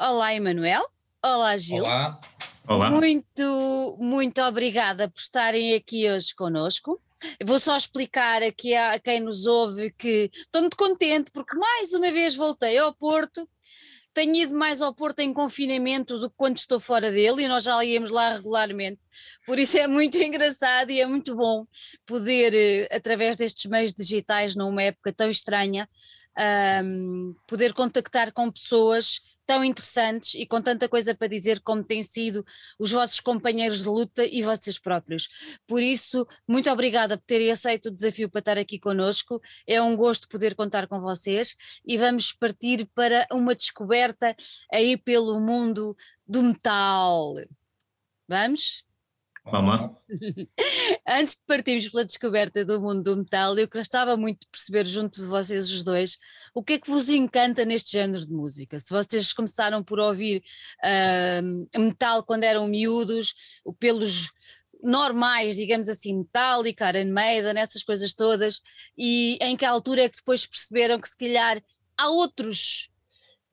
Olá, Emanuel. Olá, Gil. Olá. Olá. Muito, muito obrigada por estarem aqui hoje conosco. Vou só explicar aqui a quem nos ouve que estou muito contente porque mais uma vez voltei ao Porto. Tenho ido mais ao Porto em confinamento do que quando estou fora dele e nós já íamos lá regularmente. Por isso é muito engraçado e é muito bom poder, eh, através destes meios digitais, numa época tão estranha, um, poder contactar com pessoas tão interessantes e com tanta coisa para dizer como têm sido os vossos companheiros de luta e vocês próprios. Por isso, muito obrigada por terem aceito o desafio para estar aqui conosco. É um gosto poder contar com vocês e vamos partir para uma descoberta aí pelo mundo do metal. Vamos? Vamos. Antes de partirmos pela descoberta do mundo do metal, eu gostava muito de perceber junto de vocês os dois o que é que vos encanta neste género de música. Se vocês começaram por ouvir uh, metal quando eram miúdos, pelos normais, digamos assim, Metallica, Iron Maiden, essas coisas todas, e em que altura é que depois perceberam que se calhar há outros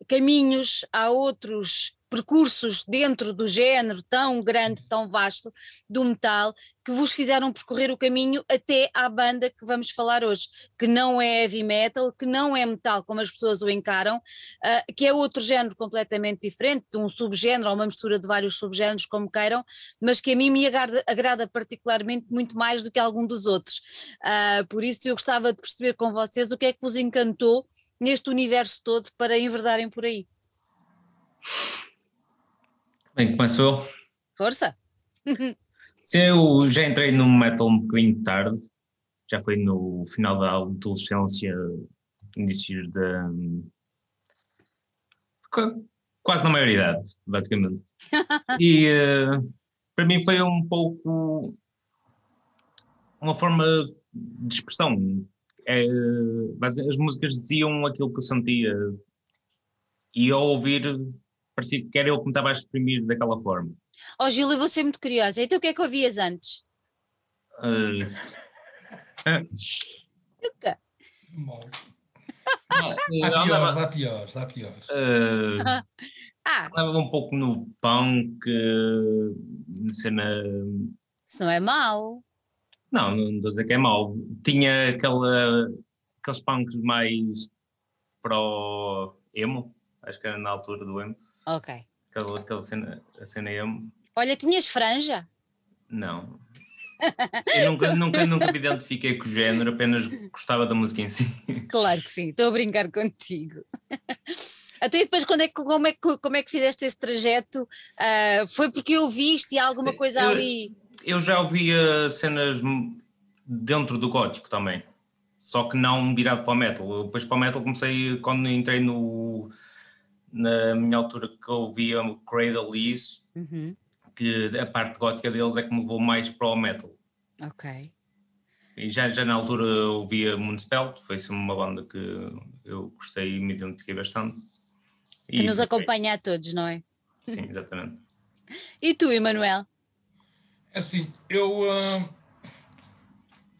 caminhos, há outros percursos dentro do género tão grande, tão vasto do metal, que vos fizeram percorrer o caminho até à banda que vamos falar hoje, que não é heavy metal, que não é metal como as pessoas o encaram, uh, que é outro género completamente diferente, um subgénero ou uma mistura de vários subgéneros, como queiram, mas que a mim me agrada, agrada particularmente muito mais do que algum dos outros. Uh, por isso eu gostava de perceber com vocês o que é que vos encantou neste universo todo para enverdarem por aí. Bem, começou. Força! Sim, eu já entrei no metal um bocadinho tarde, já foi no final da adolescência, inícios da. quase na maioridade, basicamente. e uh, para mim foi um pouco uma forma de expressão. É, as músicas diziam aquilo que eu sentia e ao ouvir parecia que era ele que me estava a exprimir daquela forma. Ó oh, Gil, eu vou ser muito curiosa. Então o que é que ouvias antes? Uh... Nunca. Bom. Não, há, piores, há piores, há piores, uh, ah. Andava um pouco no punk, cena. Isso não é mau. Não, não estou a dizer que é mau. Tinha aquela, aqueles punks mais pro emo, acho que era na altura do emo. Ok. Aquela, aquela cena, a cena emo. Olha, tinhas franja? Não. Eu nunca, nunca, nunca me identifiquei com o género, apenas gostava da música em si. Claro que sim, estou a brincar contigo. Até depois, quando é que, como, é que, como é que fizeste esse trajeto? Uh, foi porque ouviste alguma sim, coisa eu, ali? Eu já ouvia cenas dentro do gótico também, só que não virado para o metal. Depois para o metal comecei quando entrei no, na minha altura que eu ouvia o Cradle e isso, uhum. que a parte gótica deles é que me levou mais para o metal. Ok. E já, já na altura eu ouvia Moonspell, foi uma banda que eu gostei e me identifiquei bastante. E que nos acompanha a todos, não é? Sim, exatamente. e tu, Emanuel? É assim, eu uh,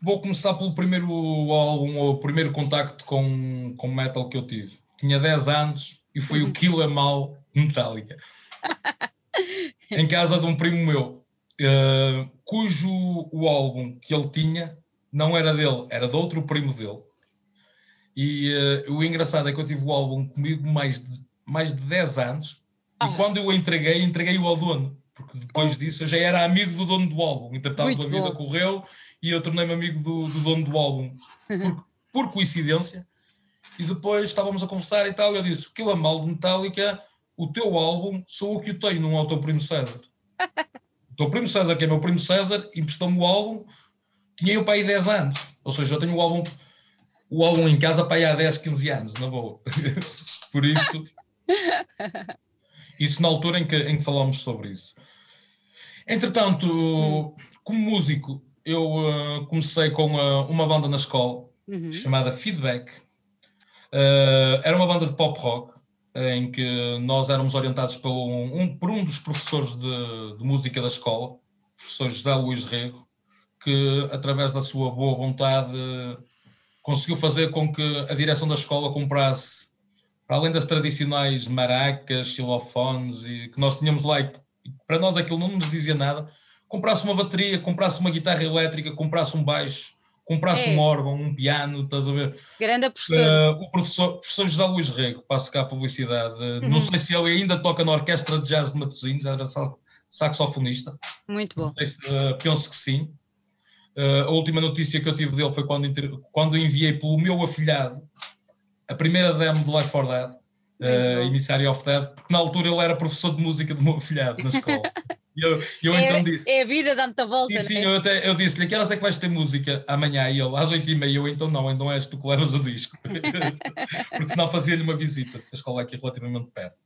vou começar pelo primeiro álbum, ou o primeiro contacto com, com metal que eu tive. Tinha 10 anos e foi o Kill Em All Metallica. em casa de um primo meu, uh, cujo o álbum que ele tinha não era dele, era de outro primo dele. E uh, o engraçado é que eu tive o álbum comigo mais de, mais de 10 anos e quando eu o entreguei, entreguei-o ao dono. Porque depois oh. disso eu já era amigo do dono do álbum. Entretanto, Muito a vida bom. correu e eu tornei-me amigo do, do, dono do álbum. Por, por coincidência, e depois estávamos a conversar e tal, e eu disse, aquilo é mal de Metallica, o teu álbum sou o que o tenho, não é o teu primo César. o teu primo César, que é meu primo César, emprestou-me o álbum, tinha eu para aí 10 anos, ou seja, eu tenho o álbum, o álbum em casa para aí há 10, 15 anos, na boa. Por isso, isso na altura em que, em que falámos sobre isso. Entretanto, hum. como músico, eu uh, comecei com uh, uma banda na escola uhum. chamada Feedback, Uh, era uma banda de pop rock em que nós éramos orientados por um, por um dos professores de, de, música da escola, o professor José Luís Rego, que através da sua boa vontade conseguiu fazer com que a direção da escola comprasse para além das tradicionais maracas, xilofones, e que nós tínhamos lá, e para nós aquilo não nos dizia nada, comprasse uma bateria, comprasse uma guitarra elétrica, comprasse um baixo, comprasse É. um órgão, um piano, estás a ver? Grande professor. Eh, o professor, professor José Luís Rego, passo cá a publicidade, Uhum. não sei se ele ainda toca na Orquestra de Jazz de Matosinhos, era sa- saxofonista, Muito bom. se, eh, penso que sim. Eh, a última notícia que eu tive dele foi quando, quando enviei pelo meu afilhado a primeira demo do Life for Dead, bom. Emissary of Dead, porque na altura ele era professor de música do meu afilhado na escola. E eu, eu então disse. É, é a vida, dá muita volta, Sim, sim, é? eu, até, eu disse-lhe, que horas é que vais ter música amanhã? E ele, às oito e meia, eu, então não, então és tu que levas o disco. Porque senão fazia-lhe uma visita, a escola é aqui relativamente perto.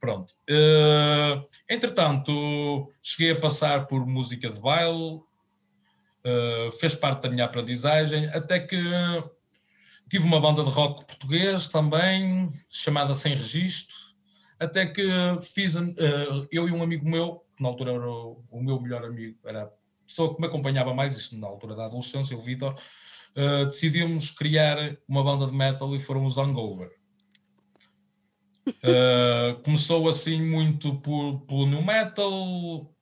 Pronto. Eh, entretanto, cheguei a passar por música de baile, eh, fez parte da minha aprendizagem, até que tive uma banda de rock português também, chamada Sem Registro, até que fiz, eh, eu e um amigo meu, na altura era o, o meu melhor amigo, era a pessoa que me acompanhava mais, isto na altura da adolescência, o Vitor, eh, decidimos criar uma banda de metal e foram os Hangover. Eh, começou assim muito por, pelo new metal,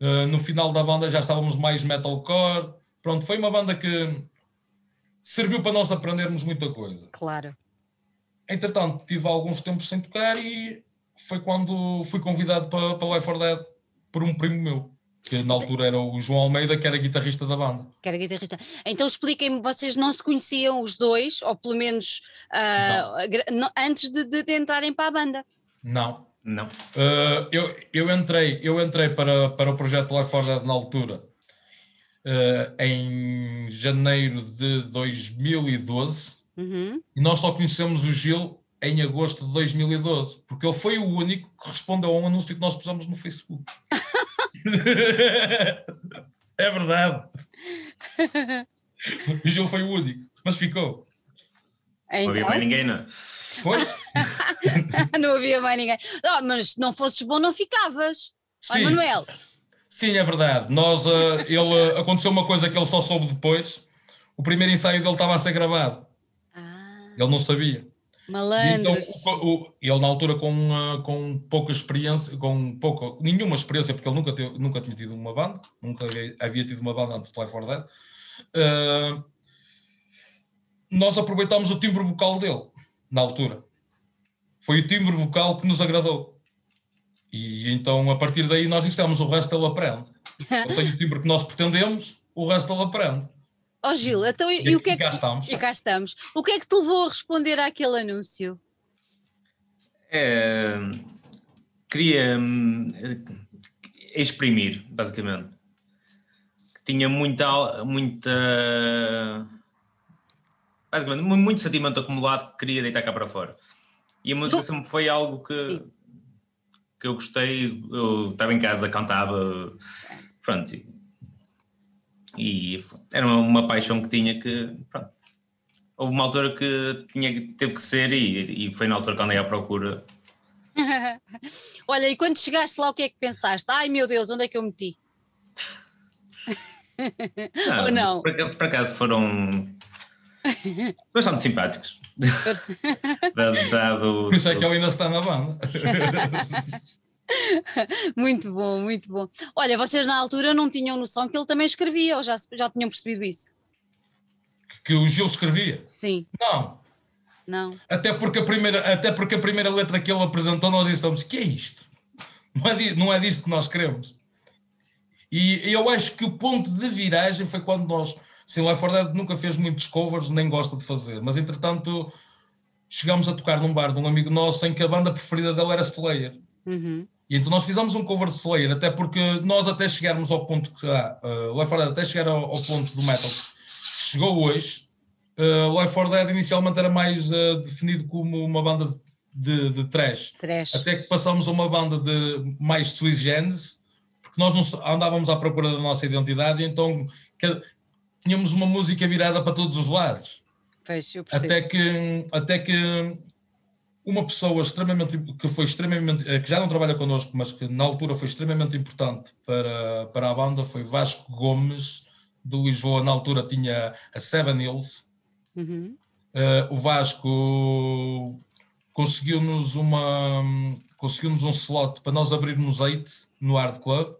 eh, no final da banda já estávamos mais metalcore, pronto, foi uma banda que serviu para nós aprendermos muita coisa. Claro. Entretanto, tive alguns tempos sem tocar e foi quando fui convidado para, para Life for Dead por um primo meu, que na altura era o João Almeida, que era guitarrista da banda. Que era guitarrista. Então expliquem-me, vocês não se conheciam os dois, ou pelo menos não- antes de, de- de entrarem para a banda? Não. Não. Uh, eu, eu entrei, eu entrei para, para o projeto Life for Dead na altura, uh, em janeiro de 2012, Uhum. e nós só conhecemos o Gil em agosto de 2012, porque ele foi o único que respondeu a um anúncio que nós pusemos no Facebook. é verdade. O Gil foi o único, mas ficou. Não Então, havia mais ninguém, não. Pois? não havia mais ninguém. Ah, mas se não fosses bom, não ficavas. Olha, Sim. Manuel, Sim, é verdade. Nós, eh, ele, eh, aconteceu uma coisa que ele só soube depois. O primeiro ensaio dele estava a ser gravado. ah, Ele não sabia. Então, malandros. o- o- ele na altura com, com pouca experiência, com pouca, nenhuma experiência, porque ele nunca, teve, nunca tinha tido uma banda, nunca havia, havia tido uma banda antes de Life for Dead, eh, nós aproveitámos o timbre vocal dele, na altura. Foi o timbre vocal que nos agradou. E então, a partir daí, nós dissemos, o resto ele aprende. Ele tem o timbre que nós pretendemos, o resto ele aprende. Ó Gil, então, e, E, o que é que. estamos. E cá estamos. O que é que te levou a responder àquele anúncio? É, queria hum, exprimir, basicamente. Tinha muita, muita. Basicamente, mu- muito sentimento acumulado que queria deitar cá para fora. E a música sempre foi algo que, Sim. que eu gostei. Eu estava em casa, cantava, pronto. E- era uma, paixão que tinha que. Pronto. Houve uma altura que tinha, que- teve que ser, e, e foi na altura que andei à procura Olha, e quando chegaste lá, o que é que pensaste? Ai meu Deus, onde é que eu meti? Ou não? Por, aca- por acaso foram bastante simpáticos. dado, dado- Por isso é que ele ainda está na banda. Muito bom, muito bom. Olha, vocês na altura não tinham noção que ele também escrevia, ou já, já tinham percebido isso? que o Gil escrevia. Sim, Não, não. até porque a primeira, até porque a primeira letra que ele apresentou, nós dissemos: que é isto? Não é, não é disto que nós queremos. E eu acho que o ponto de viragem foi quando nós. Sim, o Life Dead nunca fez muitos covers, nem gosta de fazer, mas entretanto chegámos a tocar num bar de um amigo nosso em que a banda preferida dele era Slayer. Uhum. E então nós fizemos um cover de Slayer, até porque nós até chegarmos ao ponto que ah, uh, Life for Dead até chegar ao, ao ponto do metal que chegou hoje, uh, Life for Dead inicialmente era mais uh, definido como uma banda de, de trash. Trash. Até que passámos a uma banda de mais sui generis, porque nós não andávamos à procura da nossa identidade, e então que- tínhamos uma música virada para todos os lados. Pois. Até que, até que uma pessoa extremamente que foi extremamente eh, que já não trabalha connosco, mas que na altura foi extremamente importante para, para a banda foi Vasco Gomes de Lisboa. Na altura tinha a Seven Hills. Uhum. Eh, o Vasco conseguiu-nos uma conseguiu-nos um slot para nós abrirmos eight no Hard Club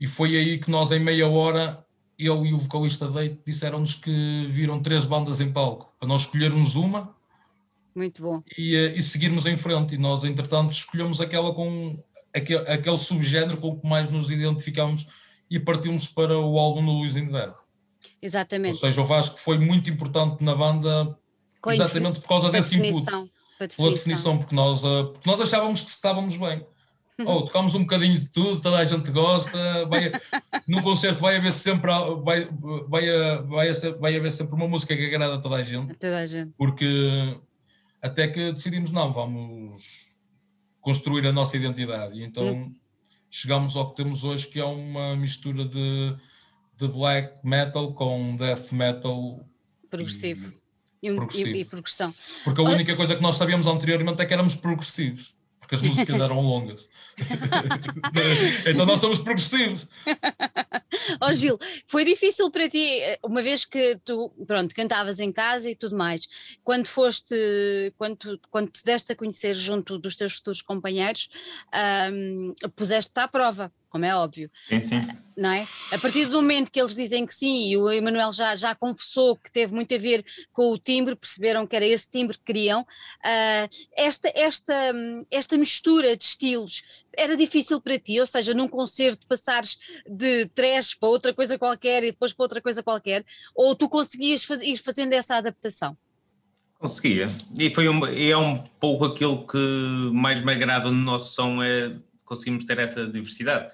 e foi aí que nós em meia hora eu e o vocalista Date disseram-nos que viram três bandas em palco para nós escolhermos uma muito bom e, eh, e seguirmos em frente e nós entretanto escolhemos aquela com aquele, aquele subgénero com o que mais nos identificamos e partimos para o álbum do Luís Inverno. Exatamente. Ou seja, o Vasco foi muito importante na banda com exatamente por causa desse input. Pela definição, porque nós, eh, porque nós achávamos que estávamos bem. Oh, tocamos um bocadinho de tudo, toda a gente gosta. Vai, num concerto vai haver sempre vai, vai, vai, vai haver sempre uma música que agrada a toda a gente. Toda a gente. Porque até que decidimos, não, vamos construir a nossa identidade. E então hum. chegamos ao que temos hoje, que é uma mistura de, de black metal com death metal progressivo. E, progressivo. e, e progressão. Porque a única coisa que nós sabíamos anteriormente é que éramos progressivos porque as músicas eram longas. então nós somos progressivos. Ó oh, Gil, foi difícil para ti, uma vez que tu, pronto, cantavas em casa e tudo mais, quando foste, quando, quando te deste a conhecer junto dos teus futuros companheiros, um, puseste-te à prova, como é óbvio. Sim, sim. Não é? A partir do momento que eles dizem que sim, e o Emanuel já, já confessou que teve muito a ver com o timbre, perceberam que era esse timbre que queriam, uh, esta, esta, esta mistura de estilos era difícil para ti, ou seja, num concerto passares de trash para outra coisa qualquer e depois para outra coisa qualquer, ou tu conseguias faz, ir fazendo essa adaptação? Conseguia, e, foi um, é um pouco aquilo que mais me agrada no nosso som, é conseguimos ter essa diversidade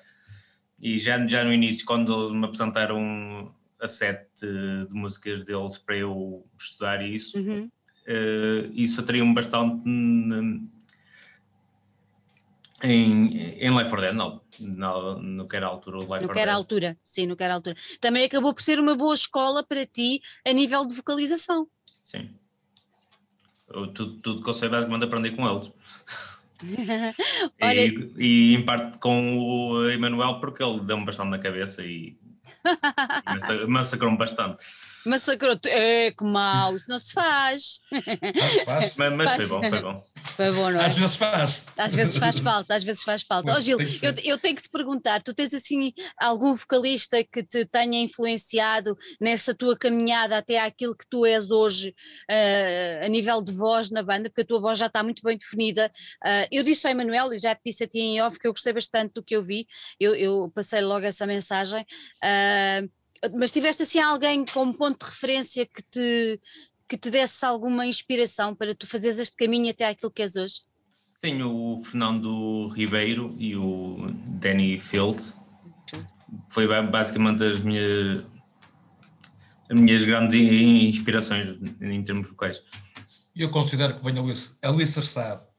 e já, já no início, quando eles me apresentaram a set de músicas deles para eu estudar isso, uhum. uh, isso atraiu-me bastante em, em Life for Dead, não, que era a altura do Life no que era altura, sim, no que era altura. Também acabou por ser uma boa escola para ti a nível de vocalização. Sim. Eu, tudo, tudo que eu sei basicamente aprendi com eles. Olha... e, e, em parte com o Emanuel, porque ele deu-me bastante na cabeça e massacrou-me bastante. Massacrou, é que mal, isso não se faz. Mas, mas foi bom, foi bom. Foi bom, não é? Às vezes faz. Às vezes faz falta, às vezes faz falta. Ó oh, Gil, eu, eu, tenho que te perguntar, tu tens assim algum vocalista que te tenha influenciado nessa tua caminhada até àquilo que tu és hoje uh, a nível de voz na banda, porque a tua voz já está muito bem definida. Uh, eu disse ao Emanuel e já te disse a ti em off que eu gostei bastante do que eu vi, eu, eu passei logo essa mensagem. Uh, mas tiveste assim alguém como ponto de referência que te, que te desse alguma inspiração para tu fazeres este caminho até aquilo que és hoje? Sim, o Fernando Ribeiro e o Danny Field. Foi basicamente as minhas, as minhas grandes inspirações em termos vocais. Eu considero que venho alicerçado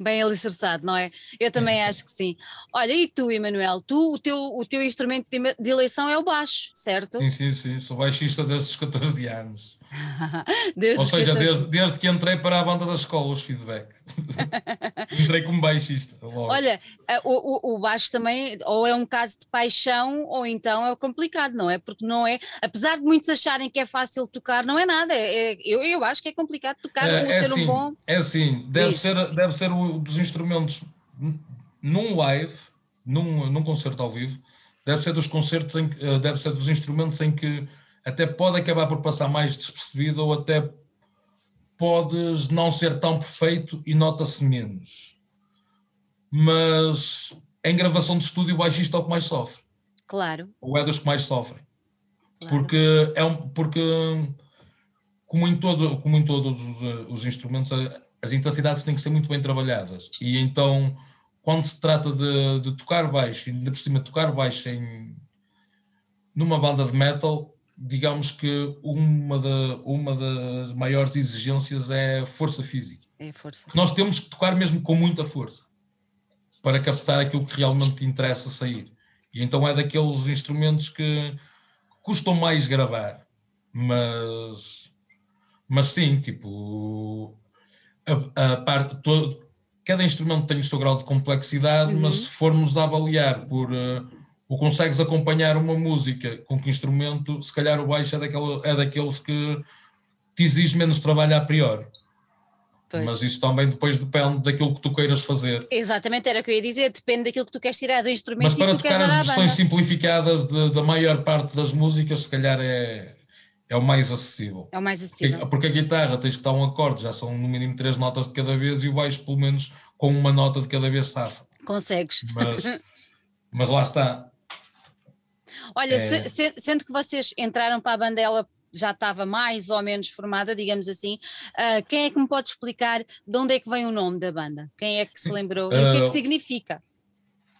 bem alicerçado, não é? Eu também acho que sim. Olha, e tu, Emanuel, tu, o teu, o teu instrumento de eleição é o baixo, certo? Sim, sim, sim, sou baixista desde os 14 anos. Ou seja, desde, desde que entrei para a banda da escola, os feedback. entrei como baixista. Logo. Olha, eh, o, o, baixo também, ou é um caso de paixão, ou então é complicado, não é? Porque não é, apesar de muitos acharem que é fácil tocar, não é nada. É, é eu, eu acho que é complicado tocar, é, é ser assim, um bom. É assim, deve ser, deve ser um dos instrumentos num live, num, num concerto ao vivo, deve ser dos concertos, em, eh, deve ser dos instrumentos em que até pode acabar por passar mais despercebido ou até podes não ser tão perfeito e nota-se menos. Mas em gravação de estúdio o baixista é o que mais sofre. Claro. Ou é dos que mais sofrem. Claro. Porque, é um, porque como, em todo, como em todos os, os instrumentos, as intensidades têm que ser muito bem trabalhadas. E então, quando se trata de, de tocar baixo, e ainda por cima tocar baixo em, numa banda de metal, digamos que uma, da, uma das maiores exigências é a força física. É força. Nós temos que tocar mesmo com muita força para captar aquilo que realmente interessa sair. E então é daqueles instrumentos que custam mais gravar, mas, mas sim, tipo, a, a parte, todo, cada instrumento tem o seu grau de complexidade, uhum. mas se formos a avaliar por uh, ou consegues acompanhar uma música com que instrumento, se calhar o baixo é, daquela, é daqueles que te exige menos trabalho a priori. Pois. Mas isso também depois depende daquilo que tu queiras fazer. Exatamente, era o que eu ia dizer, depende daquilo que tu queres tirar do instrumento. Mas para tocar as versões simplificadas de, da maior parte das músicas, se calhar é, é o mais acessível. É o mais acessível. Porque, porque a guitarra tens que dar um acorde, já são no mínimo três notas de cada vez, e o baixo, pelo menos, com uma nota de cada vez safa. Consegues. Mas, mas lá está. Olha, é... se, sendo que vocês entraram para a bandela já estava mais ou menos formada, digamos assim. Uh, quem é que me pode explicar de onde é que vem o nome da banda? Quem é que se lembrou? Uh, e o que é que ah, significa?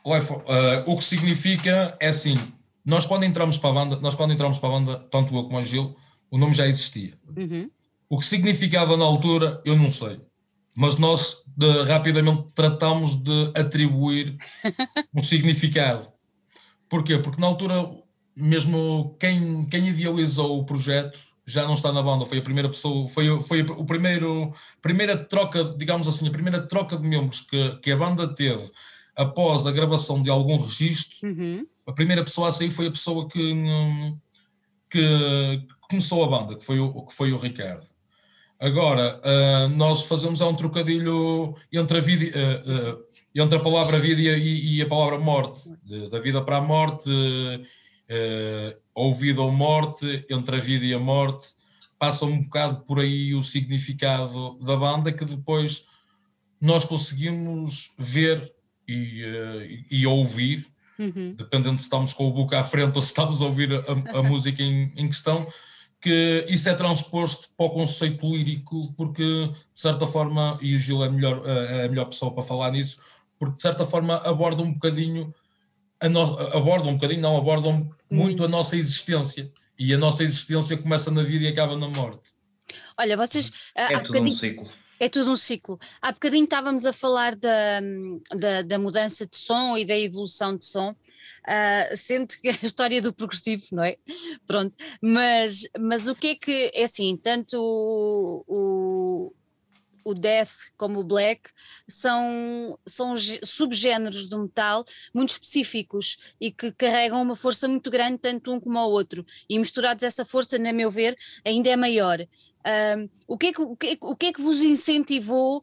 Uh, o que significa é assim, nós quando entramos para a banda, nós quando entramos para a banda, tanto eu como a Gil, o nome já existia. Uhum. O que significava na altura, eu não sei. Mas nós de, rapidamente tratamos de atribuir um significado. Porquê? Porque na altura mesmo quem, quem idealizou o projeto já não está na banda, foi a primeira pessoa, foi, foi o primeiro, primeira troca, digamos assim, a primeira troca de membros que, que a banda teve após a gravação de algum registro, uhum. a primeira pessoa a sair foi a pessoa que, que começou a banda, que foi o, que foi o Ricardo. Agora, uh, nós fazemos é um trocadilho entre a, vida, uh, uh, entre a palavra vida e, e a palavra morte, de, da vida para a morte, uh, ou vida ou morte, entre a vida e a morte, passa um bocado por aí o significado da banda que depois nós conseguimos ver e, uh, e ouvir, uhum. dependendo se estamos com o book à frente ou se estamos a ouvir a, a música em, em, questão, que isso é transposto para o conceito lírico, porque de certa forma, e o Gil é, melhor, eh, é a melhor pessoa para falar nisso, porque de certa forma aborda um bocadinho no, abordam um bocadinho, não, abordam muito, muito a nossa existência. E a nossa existência começa na vida e acaba na morte. Olha, vocês. É tudo um ciclo. É tudo um ciclo. Há bocadinho estávamos a falar da, da, da mudança de som e da evolução de som, uh, sendo que a história do progressivo, não é? Pronto, mas, mas o que é que, é assim, tanto o, o o death como o black são, são subgéneros do metal muito específicos e que carregam uma força muito grande tanto um como o outro e misturados essa força, na meu ver, ainda é maior. O, que é que, o, que é, o que é que vos incentivou uh,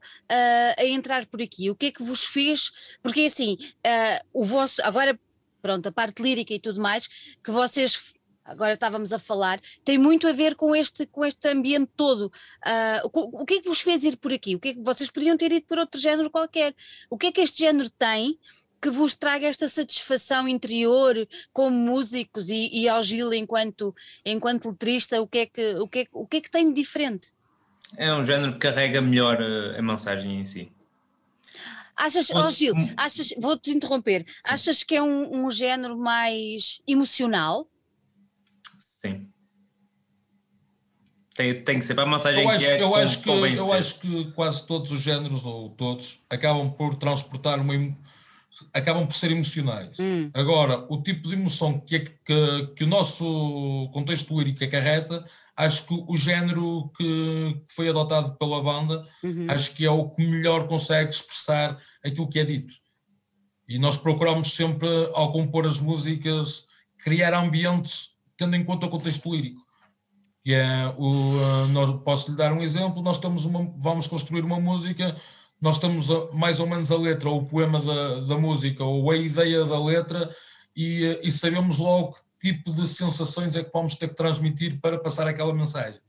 a entrar por aqui? O que é que vos fez? Porque assim, uh, o vosso, agora pronto, a parte lírica e tudo mais, que vocês agora estávamos a falar, tem muito a ver com este, com este ambiente todo. Uh, o, o, que é que vos fez ir por aqui? O que é que vocês poderiam ter ido por outro género qualquer? O que é que este género tem que vos traga esta satisfação interior como músicos e, e ao Gil enquanto, enquanto letrista, o que, é que, o, que é, o que é que tem de diferente? É um género que carrega melhor a, a mensagem em si. Achas, oh Gil, achas, vou-te interromper, Sim. achas que é um, um género mais emocional? Sim. Tem, tem que ser para a massagem eu acho, que é eu acho que Eu acho que quase todos os géneros, ou todos, acabam por transportar uma acabam por ser emocionais. Hum. Agora, o tipo de emoção que, é, que, que, o nosso contexto lírico acarreta, acho que o género que, foi adotado pela banda, uhum. acho que é o que melhor consegue expressar aquilo que é dito. E nós procuramos sempre, ao compor as músicas, criar ambientes tendo em conta o contexto lírico. E é o, uh, nós, posso lhe dar um exemplo, nós estamos uma, vamos construir uma música, nós temos a, mais ou menos a letra, ou o poema da, da música, ou a ideia da letra, e, uh, e sabemos logo que tipo de sensações é que vamos ter que transmitir para passar aquela mensagem.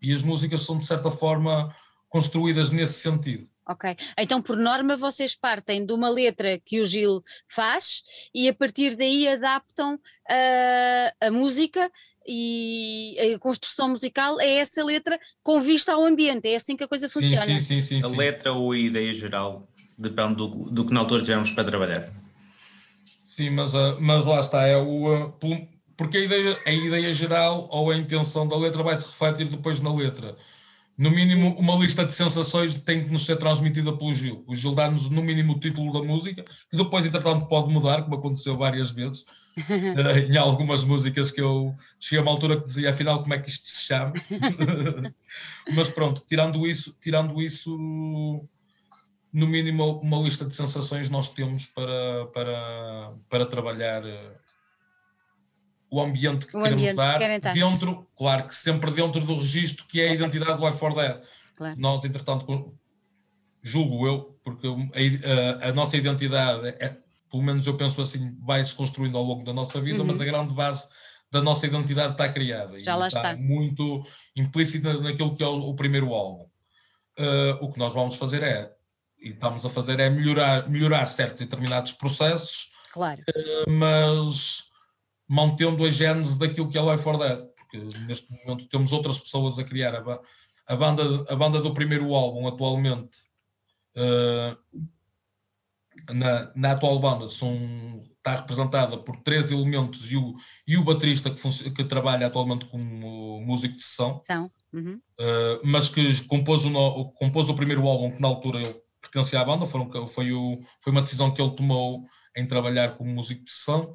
E as músicas são, de certa forma, construídas nesse sentido. Ok, então por norma vocês partem de uma letra que o Gil faz e a partir daí adaptam a, a música e a construção musical é essa letra com vista ao ambiente, é assim que a coisa funciona. Sim, sim, sim, a letra ou a ideia geral depende do, do que na altura tivemos para trabalhar. Sim, mas, uh, mas lá está, é o, uh, porque a ideia, a ideia geral ou a intenção da letra vai se refletir depois na letra. No mínimo, Sim. uma lista de sensações tem que nos ser transmitida pelo Gil. O Gil dá-nos, no mínimo, o título da música, que depois, entretanto, pode mudar, como aconteceu várias vezes. uh, em algumas músicas que eu cheguei a uma altura que dizia, afinal, como é que isto se chama? Mas pronto, tirando isso, tirando isso, no mínimo, uma lista de sensações nós temos para, para, para trabalhar uh, o ambiente que o queremos ambiente dar, que dentro, claro que sempre dentro do registro que é a identidade do Life for Dead. Claro. Nós, entretanto, julgo eu, porque a, a, a nossa identidade, é, pelo menos eu penso assim, vai se construindo ao longo da nossa vida, uhum. mas a grande base da nossa identidade está criada. Já lá está, está. muito implícita naquilo que é o, o primeiro álbum. Uh, o que nós vamos fazer é, e estamos a fazer, é melhorar, melhorar certos determinados processos, claro. Uh, mas mantendo a gênese daquilo que é Life for Dead, porque neste momento temos outras pessoas a criar a, a banda, a banda do primeiro álbum atualmente. Uh, na, na atual banda são, está representada por três elementos e o, e o baterista que, que trabalha atualmente como músico de sessão, São. Uhum. Uh, mas que compôs o, compôs o primeiro álbum que na altura ele pertencia à banda, foram, foi, o, foi uma decisão que ele tomou em trabalhar como músico de sessão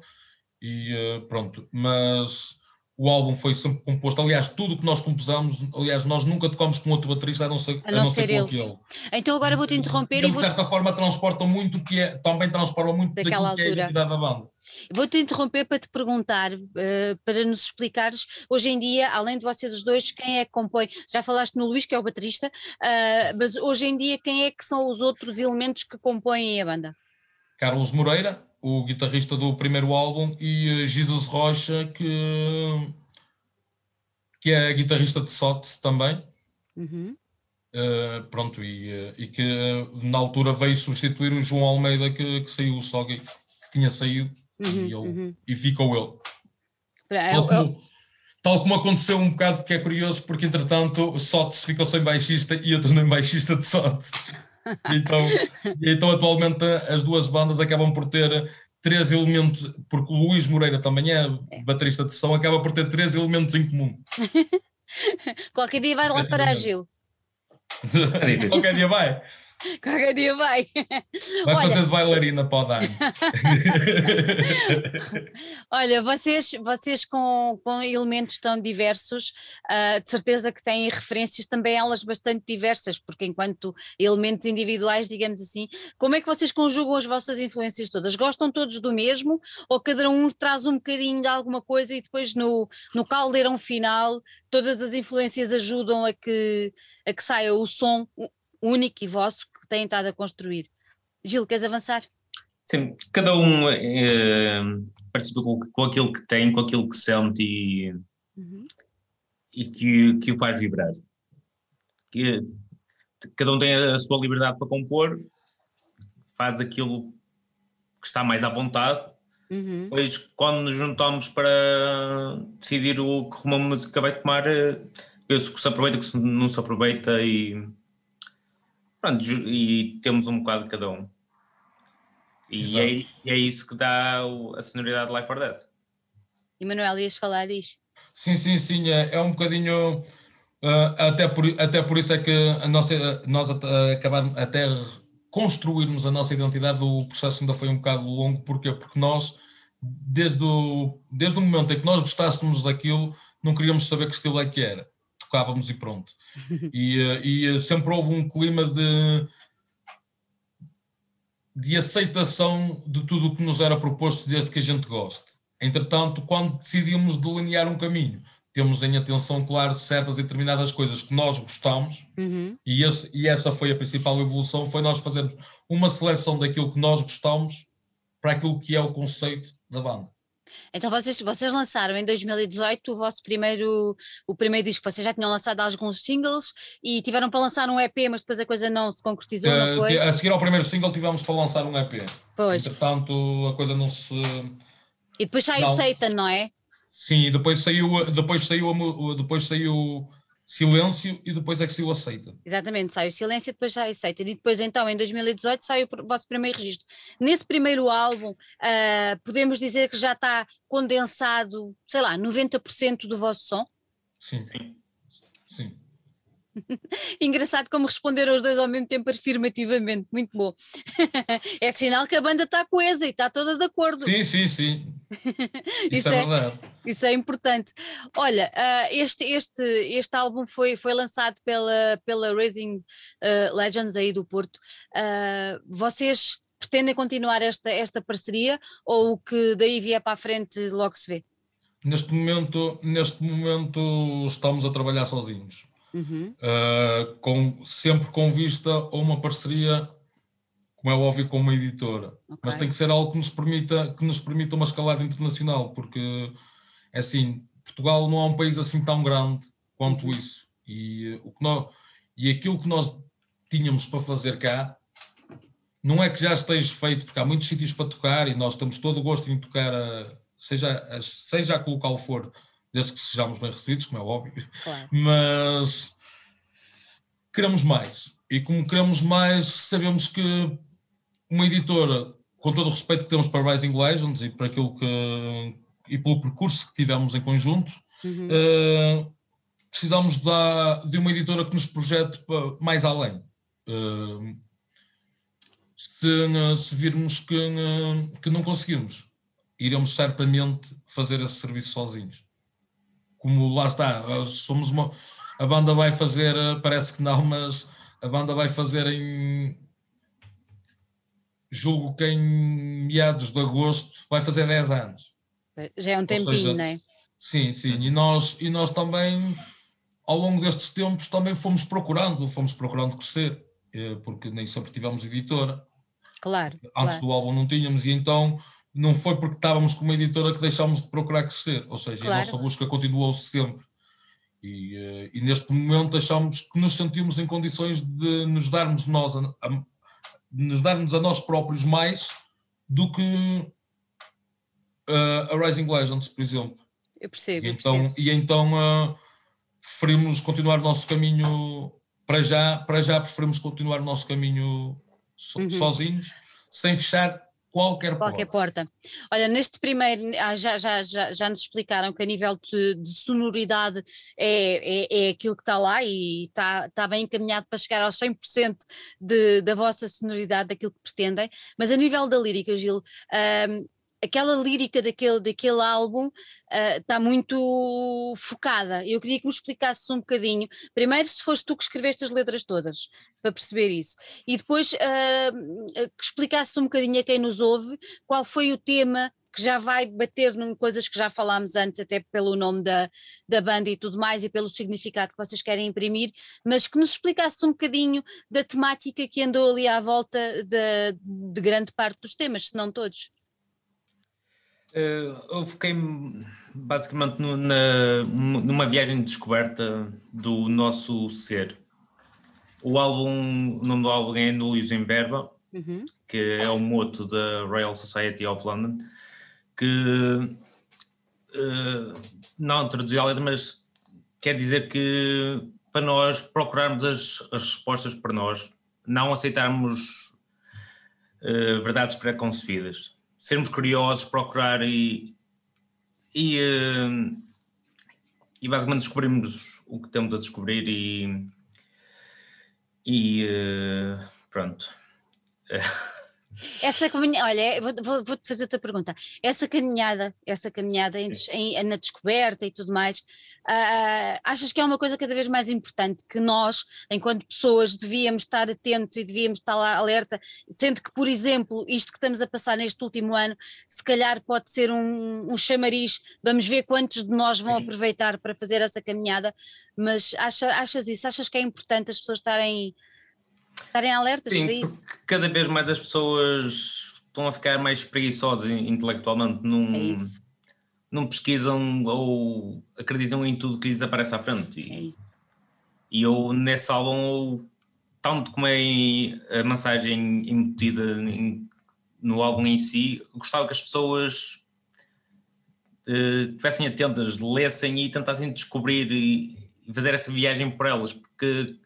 e uh, pronto, mas o álbum foi sempre composto, aliás, tudo o que nós compusamos, aliás, nós nunca tocamos com outro baterista a não ser, a não, a não ser, ser ele. ele. Então agora vou-te interromper e, de certa forma transportam muito o que é, também transportam muito daquela daquilo altura. que é a identidade da banda. Vou-te interromper para te perguntar, uh, para nos explicares, hoje em dia, além de vocês os dois, quem é que compõe? Já falaste no Luís, que é o baterista, uh, mas hoje em dia, quem é que são os outros elementos que compõem a banda? Carlos Moreira, o guitarrista do primeiro álbum, e Jesus Rocha, que, que é guitarrista de SOT também. Uhum. Uh, pronto, e, e, que na altura veio substituir o João Almeida que, que saiu só que, que tinha saído uhum, e, ele, uhum. e ficou ele. É, tal, como, tal, como, aconteceu um bocado, porque é curioso, porque entretanto SOTS ficou sem baixista e eu tornei baixista de SOTS. Então, então, atualmente, as duas bandas acabam por ter três elementos, porque o Luís Moreira também é, baterista de som, acaba por ter três elementos em comum. Qualquer dia vai lá para a Gil. Qualquer dia vai. Qualquer dia vai. Vai Olha, fazer de bailarina para o Dani. Olha, vocês, vocês com, com elementos tão diversos, uh, de certeza que têm referências também elas bastante diversas, porque enquanto elementos individuais, digamos assim, como é que vocês conjugam as vossas influências todas? Gostam todos do mesmo ou cada um traz um bocadinho de alguma coisa e depois no, no caldeirão final todas as influências ajudam a que, a que saia o som único e vosso que têm estado a construir. Gil, queres avançar? Sim, cada um é, participa com, com, aquilo que tem, com aquilo que sente e, uhum. e que, que o faz vibrar. Que, cada um tem a sua liberdade para compor, faz aquilo que está mais à vontade. Uhum. Depois, quando nos juntamos para decidir o que rumo a música vai tomar, penso que se aproveita, que não se aproveita e Pronto, e temos um bocado de cada um. E é, e é, isso que dá a sonoridade de Life or Death. E Manuel, ias falar disso? Sim, sim, sim, é, é um bocadinho. Uh, até, por, até por isso é que a nossa, nós uh, acabamos até construirmos a nossa identidade, o processo ainda foi um bocado longo, porquê? Porque nós, desde o, desde o momento em que nós gostássemos daquilo, não queríamos saber que estilo é que era tocávamos e pronto. E, eh, e eh, sempre houve um clima de, de aceitação de tudo o que nos era proposto desde que a gente goste. Entretanto, quando decidimos delinear um caminho, temos em atenção, claro, certas e determinadas coisas que nós gostamos, uhum. e, esse, e essa foi a principal evolução, foi nós fazermos uma seleção daquilo que nós gostamos para aquilo que é o conceito da banda. Então vocês, vocês lançaram em 2018 o vosso primeiro, o primeiro disco, vocês já tinham lançado alguns singles e tiveram para lançar um EP, mas depois a coisa não se concretizou, não foi? A seguir ao primeiro single tivemos para lançar um EP. Pois. Entretanto a coisa não se... E depois saiu não. Satan, não é? Sim, depois saiu, depois saiu, depois saiu Silêncio e depois é que saiu Aceita. Exatamente, sai o Silêncio e depois já Aceita. E depois então em 2018 sai o vosso primeiro registro. Nesse primeiro álbum uh, podemos dizer que já está condensado, sei lá, 90% do vosso som? Sim. sim. Engraçado como responderam os dois ao mesmo tempo afirmativamente, muito bom. é sinal que a banda está coesa e está toda de acordo. Sim, sim, sim. Isso, isso é, é, verdade. Isso é importante. Olha, uh, este, este, este álbum foi, foi lançado pela, pela Raising uh, Legends aí do Porto. Uh, vocês pretendem continuar esta, esta parceria ou o que daí vier para a frente logo se vê? Neste momento, neste momento estamos a trabalhar sozinhos Uhum. Uh, com, sempre com vista a uma parceria, como é óbvio, com uma editora. ok. Mas tem que ser algo que nos permita, que nos permita uma escalada internacional, porque é assim, Portugal não é um país assim tão grande quanto Uhum. isso. E, uh, o que nós, e aquilo que nós tínhamos para fazer cá, não é que já esteja feito, porque há muitos sítios para tocar e nós temos todo o gosto em tocar, a- seja, a- seja a que local for, desde que sejamos bem recebidos, como é óbvio Claro. mas queremos mais. E como queremos mais, sabemos que uma editora, com todo o respeito que temos para Rising Legends e para aquilo que e pelo percurso que tivemos em conjunto, Uhum. eh, precisamos da, de uma editora que nos projete mais além. Eh, se, se virmos que, que não conseguimos, iremos certamente fazer esse serviço sozinhos. Como lá está, eh, somos uma, a banda vai fazer, eh, parece que não, mas a banda vai fazer em julgo que em meados de agosto vai fazer 10 anos. Já é um tempinho, seja, não é? Sim, sim. E nós, e nós também, ao longo destes tempos, também fomos procurando, fomos procurando crescer, eh, porque nem sempre tivemos editora. Claro. Antes claro. do álbum não tínhamos, e então não foi porque estávamos com uma editora que deixámos de procurar crescer. Ou seja, a Claro. nossa busca continuou-se sempre. E, eh, e neste momento achamos que nos sentimos em condições de nos darmos nós a, a- nos darmos a nós próprios mais do que eh, a Rising Legends, por exemplo. Eu percebo, E então, percebo. e então ah, preferimos continuar o nosso caminho para já, para já preferimos continuar o nosso caminho so- Uhum. sozinhos, sem fechar qualquer, Qualquer porta. porta. Olha, neste primeiro, ah, já, já, já, já nos explicaram que a nível de, de sonoridade é, é, é aquilo que está lá e está, está bem encaminhado para chegar aos 100% de, da vossa sonoridade, daquilo que pretendem, mas a nível da lírica, Gil, ahm, aquela lírica daquele, daquele álbum ah, está muito focada. Eu queria que me explicasses um bocadinho, primeiro se foste tu que escreveste as letras todas, para perceber isso, e depois ah, que explicasses um bocadinho a quem nos ouve qual foi o tema que já vai bater em coisas que já falámos antes, até pelo nome da, da banda e tudo mais, e pelo significado que vocês querem imprimir, mas que nos explicasse um bocadinho da temática que andou ali à volta de, de grande parte dos temas, se não todos. Eh, eu fiquei basicamente no- na- numa viagem de descoberta do nosso ser. O álbum, o nome do álbum é Nulius em Verba, Uhum, que é o moto da Royal Society of London, que eh, não traduziu a letra, mas quer dizer que para nós procurarmos as, as respostas para nós, não aceitarmos eh, verdades pré-concebidas, sermos curiosos, procurar e, e, eh, e basicamente descobrirmos o que temos a descobrir e, e eh, pronto. Essa caminhada, olha, vou- vou- vou-te fazer outra pergunta. Essa caminhada, essa caminhada em- em- na descoberta e tudo mais, ah, achas que é uma coisa cada vez mais importante que nós, enquanto pessoas, devíamos estar atentos e devíamos estar lá alerta, sendo que, por exemplo, isto que estamos a passar neste último ano, se calhar pode ser um, um chamariz, vamos ver quantos de nós vão aproveitar para fazer essa caminhada, mas acha- achas isso? Achas que é importante as pessoas estarem, estarem alertas Sim, para isso? cada vez mais as pessoas estão a ficar mais preguiçosas in- intelectualmente, não, É não pesquisam ou acreditam em tudo que lhes aparece à frente. É E, isso. e eu, nesse álbum, tanto como é a mensagem embutida em- no álbum em si, gostava que as pessoas eh, estivessem atentas, lessem e tentassem descobrir e, e fazer essa viagem por elas, porque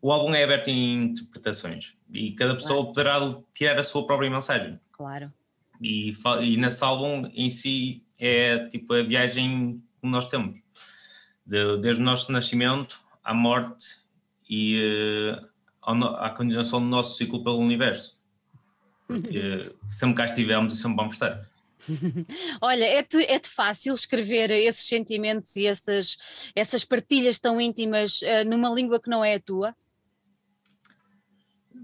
o álbum é aberto em interpretações e cada pessoa poderá tirar a sua própria mensagem. Claro. E, e nesse álbum em si é tipo a viagem que nós temos, De- desde o nosso nascimento à morte e no- à continuação do nosso ciclo pelo universo. Porque sempre cá estivemos e sempre vamos estar. Olha, é-te é fácil escrever esses sentimentos e essas, essas partilhas tão íntimas eh, numa língua que não é a tua?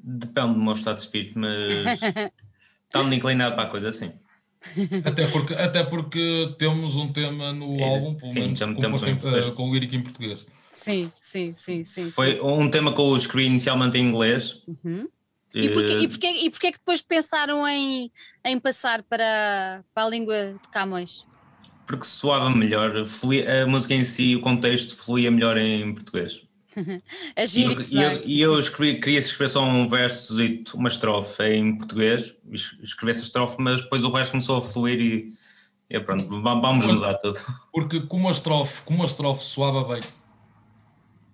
Depende do meu estado de espírito, mas estando inclinado para a coisa assim. Até porque, até porque temos um tema no É, álbum, pelo sim, menos em português. com lírico em português. Sim, sim, sim, sim. Foi um tema que eu escrevi inicialmente em inglês. sim. Uhum. E, porquê, eh, e, porquê, e porquê que depois pensaram em, em passar para, para a língua de Camões? porque soava melhor, fluía, a música em si, o contexto fluía melhor em português. E que se e eu, e eu escrevi, queria escrever só um verso, uma estrofe em português, es- escrevi essa estrofe, mas depois o resto começou a fluir e, e pronto, va- vamos mudar tudo. Porque como a estrofe, como a estrofe soava bem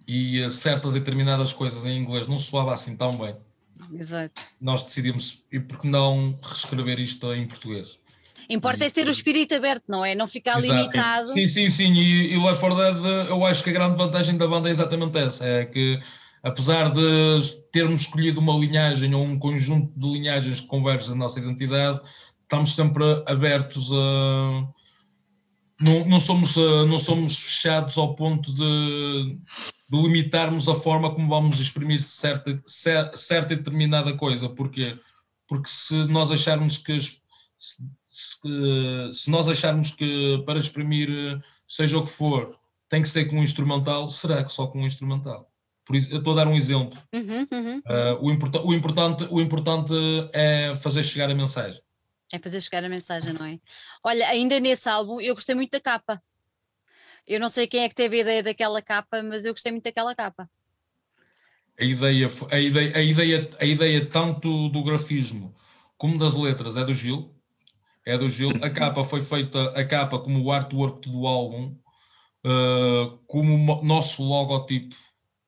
e eh, certas e determinadas coisas em inglês não soava assim tão bem, Exato. nós decidimos, e por que não reescrever isto em português? Importa é ter o espírito aberto, não é? Não ficar Exato. limitado. Sim, sim, sim. E, e Left 4 Dead, eh, eu acho que a grande vantagem da banda é exatamente essa: é que, apesar de termos escolhido uma linhagem ou um conjunto de linhagens que convergem a nossa identidade, estamos sempre abertos a. Não, não, somos, eh, não somos fechados ao ponto de, de limitarmos a forma como vamos exprimir certa, cer- certa e determinada coisa. Porquê? Porque se nós acharmos que as- se, nós acharmos que para exprimir eh, seja o que for tem que ser com um instrumental, será que só com um instrumental? Por isso, eu estou a dar um exemplo. Uhum, uhum. Uh, o, importa- o importante, o importante é fazer chegar a mensagem. É fazer chegar a mensagem, não é? Olha, ainda nesse álbum eu gostei muito da capa. Eu não sei quem é que teve a ideia daquela capa, mas eu gostei muito daquela capa. A ideia, a ideia, a ideia, a ideia tanto do grafismo como das letras é do Gil. É do Gil. A capa foi feita, a capa como o artwork do álbum, uh, como o nosso logotipo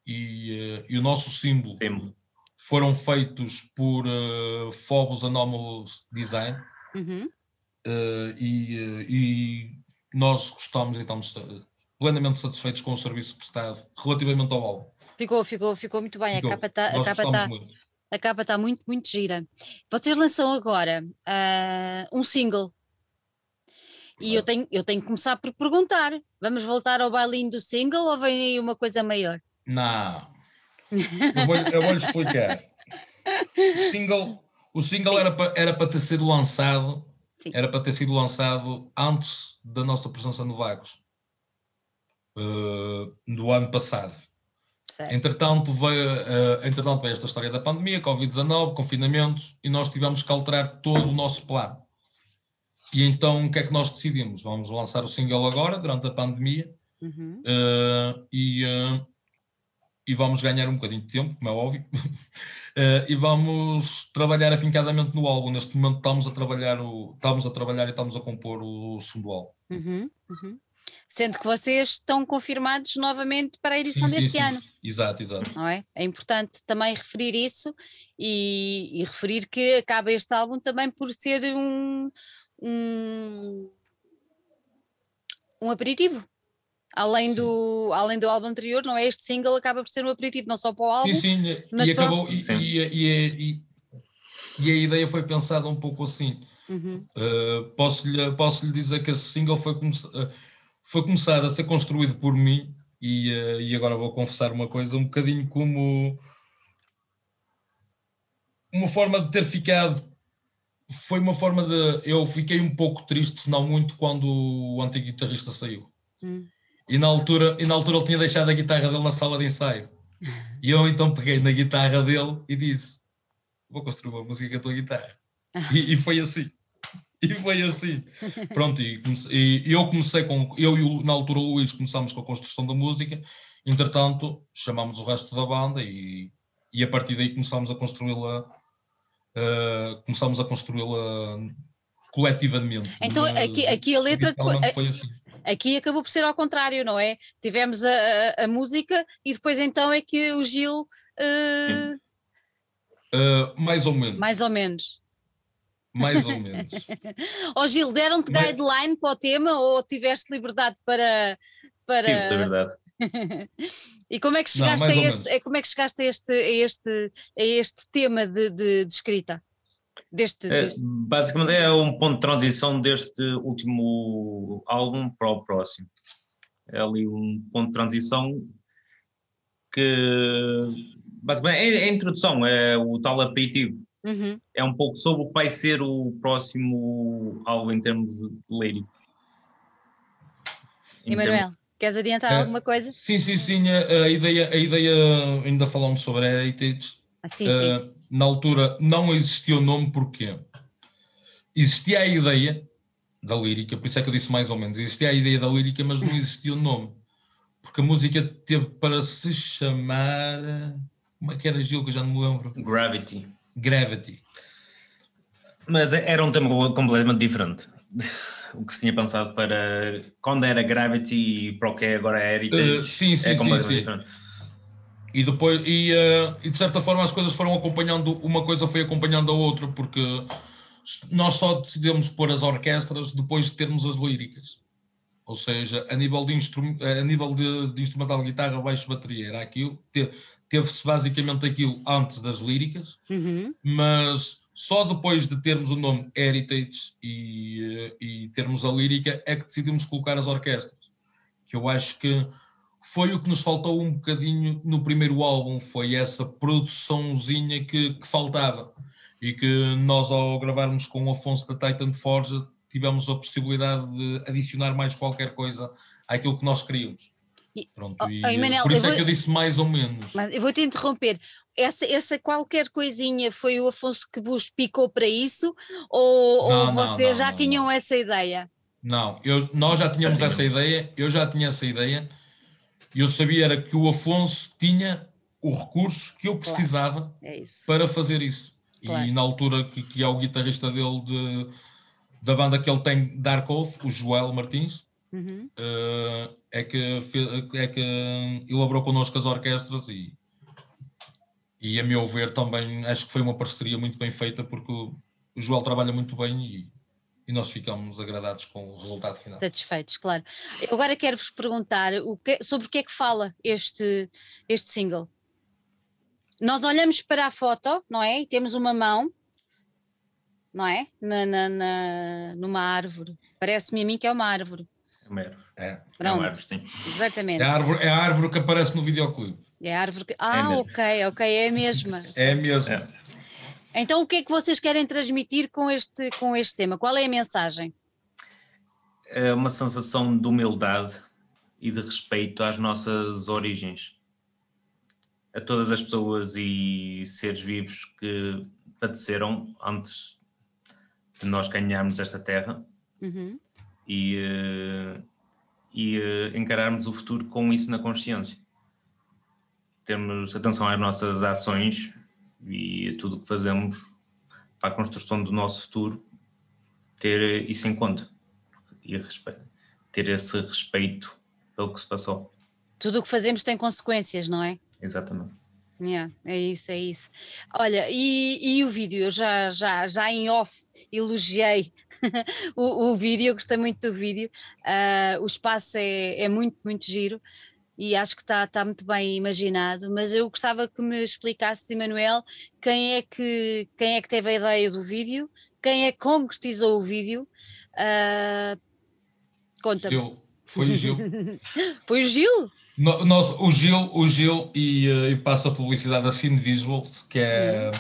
e, uh, e o nosso símbolo Sim. foram feitos por uh, Phobos Anomalous Design. Uhum. Uh, e, uh, e nós gostamos e estamos plenamente satisfeitos com o serviço prestado relativamente ao álbum. Ficou, ficou, ficou muito bem. Ficou. A capa está a capa tá, muito. A capa tá muito, muito gira. Vocês lançam agora ah, um single. E eu tenho, eu tenho que começar por perguntar: vamos voltar ao bailinho do single ou vem aí uma coisa maior? Não. Eu vou, eu vou explicar. O single, o single era para era para ter sido lançado, Sim. era para ter sido lançado antes da nossa presença no Vagos, uh, no ano passado. Certo. Entretanto veio, uh, entretanto veio esta história da pandemia, Covid-19, confinamento, e nós tivemos que alterar todo o nosso plano. E então o que é que nós decidimos? Vamos lançar o single agora, durante a pandemia, Uhum. Uh, e, uh, e vamos ganhar um bocadinho de tempo, como é óbvio, Uh, e vamos trabalhar afincadamente no álbum. Neste momento estamos a trabalhar, o, estamos a trabalhar e estamos a compor o segundo álbum. Uhum, uhum. Sendo que vocês estão confirmados novamente para a edição Sim, sim, deste sim. ano, Exato, exato. não é? É importante também referir isso e, e referir que acaba este álbum também por ser um, um, um aperitivo. Além Sim. do, além do álbum anterior, não é? Este single acaba por ser um aperitivo, não só para o álbum. Sim, sim, mas e, acabou, e, Sim. e, e, e- a ideia foi pensada um pouco assim. Uhum, Uh, posso-lhe posso -lhe dizer que esse single foi, come uh, foi começado a ser construído por mim e, uh, e agora vou confessar uma coisa, um bocadinho como uma forma de ter ficado foi uma forma de eu fiquei um pouco triste, se não muito, quando o antigo guitarrista saiu. hum. E na altura, e na altura ele tinha deixado a guitarra dele na sala de ensaio. E eu então peguei na guitarra dele e disse: Vou construir uma música com a tua guitarra. E, e foi assim. E foi assim. Pronto, e, comecei- e eu comecei com. Eu e o- na altura o Luís começámos com a construção da música. Entretanto, chamámos o resto da banda e, e a partir daí começámos a construí-la. eh, começámos a construí-la coletivamente. Então, Mas, aqui, aqui a letra. foi assim. Aqui acabou por ser ao contrário, não é? Tivemos a, a- a música e depois então é que o Gil, eh, Eh, mais ou menos. mais ou menos. Mais ou menos. Ó Gil, deram-te Mas- guideline para o tema ou tiveste liberdade para. para... Tive, verdade. e como é que Não, chegaste, mais a este, eh, como é que chegaste a este, a este, a este tema de, de- de escrita? Deste, É, deste- basicamente é um ponto de transição deste último álbum para o próximo. É ali um ponto de transição que basicamente é é a introdução, é o tal aperitivo. Uhum. É um pouco sobre o que vai ser o próximo álbum em termos líricos. Em Emanuel, queres adiantar É. alguma coisa? Sim, sim, sim. A, a ideia, a ideia, ainda falamos sobre a Heritage. Ah, sim, eh, sim. na altura não existia o nome, porquê? Existia a ideia da lírica, por isso é que eu disse mais ou menos. Existia a ideia da lírica, mas não existia o nome. Porque a música teve para se chamar. Como é que era, Gil, que eu já não me lembro? Gravity. Gravity. Mas era um tema completamente diferente. O que se tinha pensado para quando era Gravity e para o que é agora é Heritage Eh, sim, sim, é sim, completamente sim. diferente. E depois, e, eh, e de certa forma as coisas foram acompanhando, uma coisa foi acompanhando a outra, porque nós só decidimos pôr as orquestras depois de termos as líricas. Ou seja, a nível de, instru a nível de, de instrumental, guitarra, baixo, bateria, era aquilo. Te- Teve-se basicamente aquilo antes das líricas, Uhum. mas só depois de termos o nome Heritage e, eh, e termos a lírica é que decidimos colocar as orquestras. Que eu acho que foi o que nos faltou um bocadinho no primeiro álbum, foi essa produçãozinha que, que faltava. E que nós, ao gravarmos com o Afonso da Titan Forge, tivemos a possibilidade de adicionar mais qualquer coisa àquilo que nós queríamos. E- Pronto, Oh, e, por isso é vou- que eu disse mais ou menos. Mas eu vou te interromper. Essa, essa qualquer coisinha foi o Afonso que vos picou para isso? Ou, ou Não, não, vocês não, já não, tinham não. essa ideia? Não, eu, nós já tínhamos essa ideia, eu já tinha essa ideia, e eu sabia era que o Afonso tinha o recurso que eu Claro. precisava É isso. para fazer isso. Claro. E na altura que, que é o guitarrista dele de, da banda que ele tem, Dark Oath, o Joel Martins, Uhum. eh, é, que é que elaborou connosco as orquestras e, e a meu ver também acho que foi uma parceria muito bem feita porque o, o Joel trabalha muito bem e, e nós ficamos agradados com o resultado final. Satisfeitos, claro. Eu agora quero-vos perguntar o que- sobre o que é que fala este, este single. Nós olhamos para a foto, não é? E temos uma mão, não é? Na, na- na- numa árvore. Parece-me a mim que é uma árvore. É uma árvore. É. É uma Pronto, árvore, sim. exatamente. É a árvore, é a árvore que aparece no videoclipe. É a árvore que... Ah, mesmo. ok, ok, é a mesma. É mesmo. É. Então o que é que vocês querem transmitir com este, com este tema? Qual é a mensagem? É uma sensação de humildade e de respeito às nossas origens. A todas as pessoas e seres vivos que padeceram antes de nós ganharmos esta terra Uhum. E, eh, e eh, encararmos o futuro com isso na consciência. Termos atenção às nossas ações e a tudo o que fazemos para a construção do nosso futuro, ter isso em conta e respe- ter esse respeito pelo que se passou. Tudo o que fazemos tem consequências, não é? Exatamente. Yeah, é isso, é isso. Olha, e, e o vídeo? Eu já, já, já em off elogiei o, o vídeo, eu gostei muito do vídeo. Ah, o espaço é, é muito, muito giro e acho que está tá muito bem imaginado, mas eu gostava que me explicasse, Emanuel, quem é que, quem é que teve a ideia do vídeo, quem é que concretizou o vídeo. Ah, Conta-me. Foi o Gil. Foi o Gil? No- nós, o Gil, o Gil e, eh, e passa a publicidade da Cine Visuals, que é,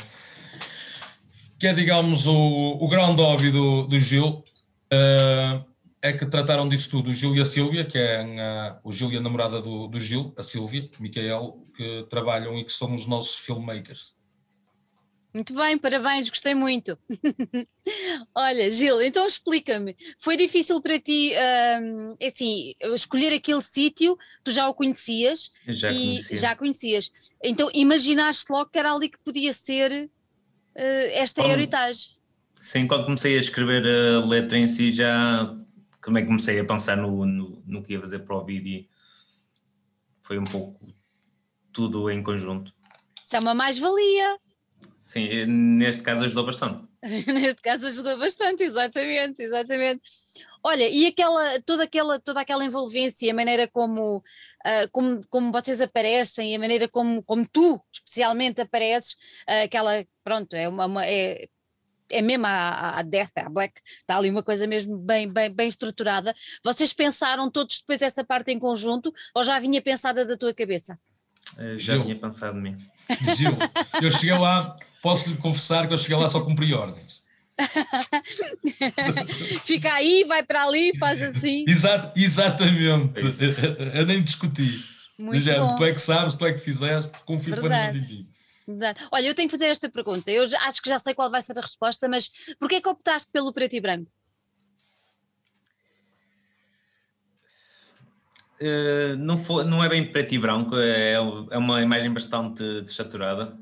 que é digamos, o, o grande hobby do, do Gil, eh, é que trataram disso tudo. O Gil e a Sílvia, que é a, o Gil e a namorada do, do Gil, a Sílvia, Micael, que trabalham e que são os nossos filmmakers. Muito bem, parabéns, gostei muito. Olha, Gil, então explica-me, foi difícil para ti, hum, assim, escolher aquele sítio, tu já o conhecias já e conhecia. já conhecias, então imaginaste logo que era ali que podia ser eh, esta Como- heritage. Sim, quando comecei a escrever a letra em si, já como é que comecei a pensar no, no, no que ia fazer para o vídeo. Foi um pouco tudo em conjunto. Isso é uma mais-valia. Sim, neste caso ajudou bastante. Neste caso ajudou bastante, exatamente, exatamente. Olha, e aquela, toda aquela, toda aquela envolvência, a maneira como, ah, como, como vocês aparecem, a maneira como, como tu especialmente apareces, ah, aquela, pronto, é uma, uma- é, é mesmo a, a Death, a Black, está ali uma coisa mesmo bem, bem, bem estruturada. Vocês pensaram todos depois essa parte em conjunto ou já vinha pensada da tua cabeça? Uh, já Gil. tinha pensado em mim. Gil, eu cheguei lá, posso lhe confessar que eu cheguei lá só cumpri ordens. Fica aí, vai para ali, faz assim. Exato, exatamente. É eu nem discuti. Muito bom. Tu é que sabes, tu é que fizeste, confio plenamente em ti. Olha, eu tenho que fazer esta pergunta. Eu acho que já sei qual vai ser a resposta, mas porquê é que optaste pelo preto e branco? Uh, não, foi, não é bem preto e branco, é, é uma imagem bastante desaturada.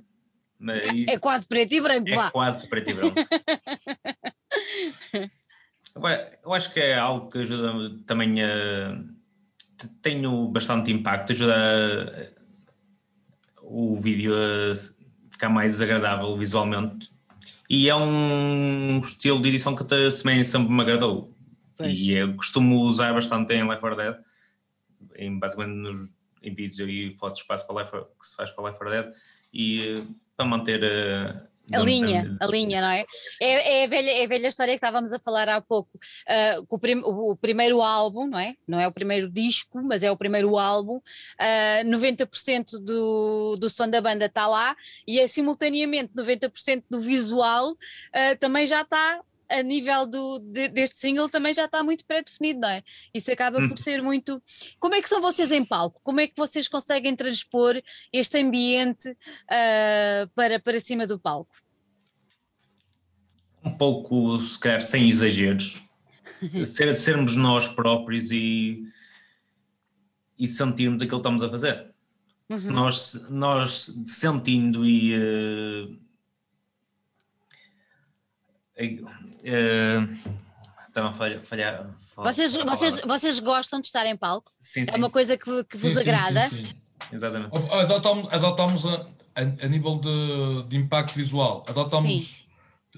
É, é quase preto e branco, é vá. quase preto e branco. eu acho que é algo que ajuda também a. Tenho bastante impacto, ajuda o vídeo a ficar mais agradável visualmente. E é um estilo de edição que também sempre me agradou. Pois. E eu costumo usar bastante em Life or Dead, em, basicamente nos, em vídeos e fotos que, para Life, que se faz para Life or Dead. E para manter a, a linha, a linha, não é? É, é, a velha, é a velha história que estávamos a falar há pouco, uh, o, prim, o, primeiro álbum, não é? Não é o primeiro disco, mas é o primeiro álbum, uh, ah, 90% do, do som da banda está lá e é simultaneamente 90% do visual uh, também já está a nível do, de, deste single também já está muito pré-definido, não é? Isso acaba por ser muito. Como é que são vocês em palco? Como é que vocês conseguem transpor este ambiente uh, para, para cima do palco? Um pouco, se calhar, sem exageros. Ser, sermos nós próprios e, e sentirmos aquilo que estamos a fazer. Uhum. Nós, nós sentindo e. Uh, Uh, estava a falhar. falhar vocês, vocês, vocês gostam de estar em palco? Sim, sim. É uma coisa que, que vos sim, agrada? Sim, sim, Exatamente. Adotamos, adotamos a, a, a, nível de, de impacto visual, adotamos,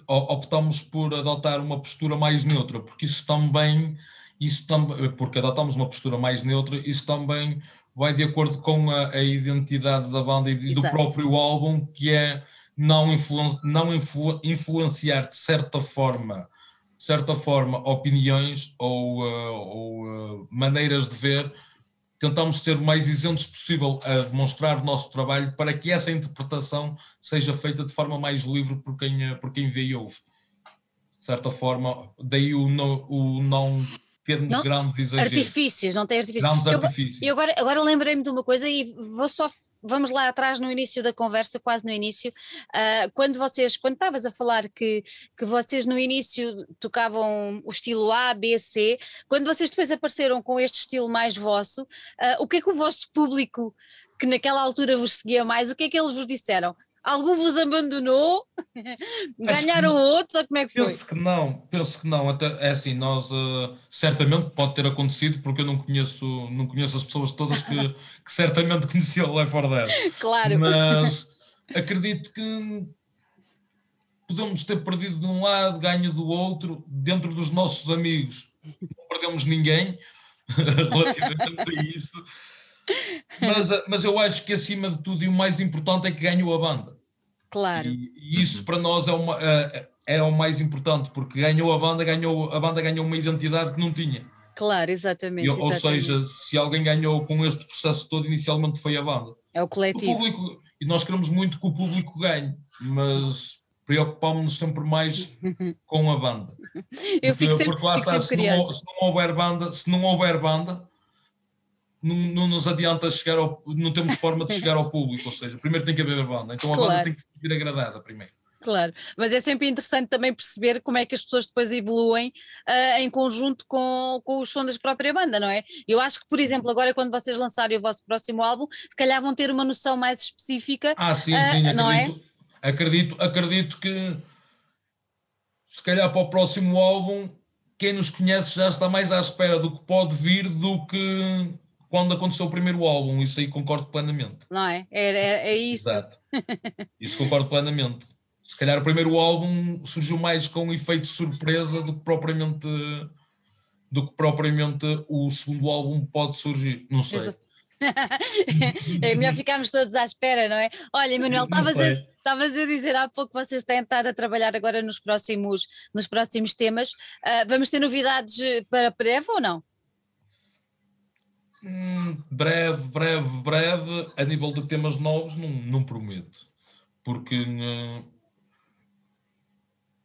optamos por adotar uma postura mais neutra, porque isso também, isso também, porque adotamos uma postura mais neutra, isso também vai de acordo com a, a identidade da banda e Exato. do próprio álbum, que é não, influ, não influ, influenciar de certa forma, de certa forma opiniões ou, uh, ou uh, maneiras de ver, tentamos ser o mais isentos possível a demonstrar o nosso trabalho para que essa interpretação seja feita de forma mais livre por quem, eh, por quem vê e ouve. De certa forma, daí o, no, o não termos não, grandes exageros. Artifícios, não tem artifícios. Grandes eu, artifícios. E agora, agora lembrei-me de uma coisa e vou só vamos lá atrás no início da conversa, quase no início, uh, quando vocês, quando estavas a falar que, que vocês no início tocavam o estilo A, B, C, quando vocês depois apareceram com este estilo mais vosso, uh, o que é que o vosso público, que naquela altura vos seguia mais, o que é que eles vos disseram? Algum vos abandonou? Ganharam outros? Ou como é que foi? Penso que não, penso que não. Até, é assim, nós uh, certamente pode ter acontecido, porque eu não conheço, não conheço as pessoas todas que, que certamente conheciam o Life or Dead. Claro. Mas acredito que podemos ter perdido de um lado, ganho do outro, dentro dos nossos amigos. Não perdemos ninguém relativamente a isso mas, eh, mas eu acho que acima de tudo e o mais importante é que ganhou a banda. Claro. E, e isso para nós é, uma, é, é o mais importante, porque ganhou a banda, ganhou, a banda ganhou uma identidade que não tinha. Claro, exatamente, e, Ou seja, se alguém ganhou com este processo todo, inicialmente foi a banda. É o coletivo. O público, e nós queremos muito que o público ganhe, mas preocupámos-nos sempre mais com a banda. Eu fico sempre, porque lá está, se não, se não, houver banda, se não houver banda, não, não, nos adianta chegar ao, não temos forma de chegar ao público, ou seja, primeiro tem que haver a banda, então a claro. banda tem que ser agradada primeiro. Claro, mas é sempre interessante também perceber como é que as pessoas depois evoluem uh, em conjunto com, com os sons da própria banda, não é? Eu acho que, por exemplo, agora quando vocês lançarem o vosso próximo álbum, se calhar vão ter uma noção mais específica. Ah, sim, uh, sim, não é? acredito, é? acredito, acredito que se calhar para o próximo álbum, quem nos conhece já está mais à espera do que pode vir do que quando aconteceu o primeiro álbum, isso aí concordo plenamente. Não é? É, é, isso. Exato. Isso concordo plenamente. Se calhar o primeiro álbum surgiu mais com um efeito de surpresa do que propriamente do que propriamente o segundo álbum pode surgir. Não sei. Exato. é melhor ficarmos todos à espera, não é? Olha, Manuel, estavas a, a dizer há pouco que vocês têm estado a trabalhar agora nos próximos, nos próximos temas. Uh, vamos ter novidades para breve ou não? Hum, breve, breve, breve, a nível de temas novos, não, não prometo. Porque uh,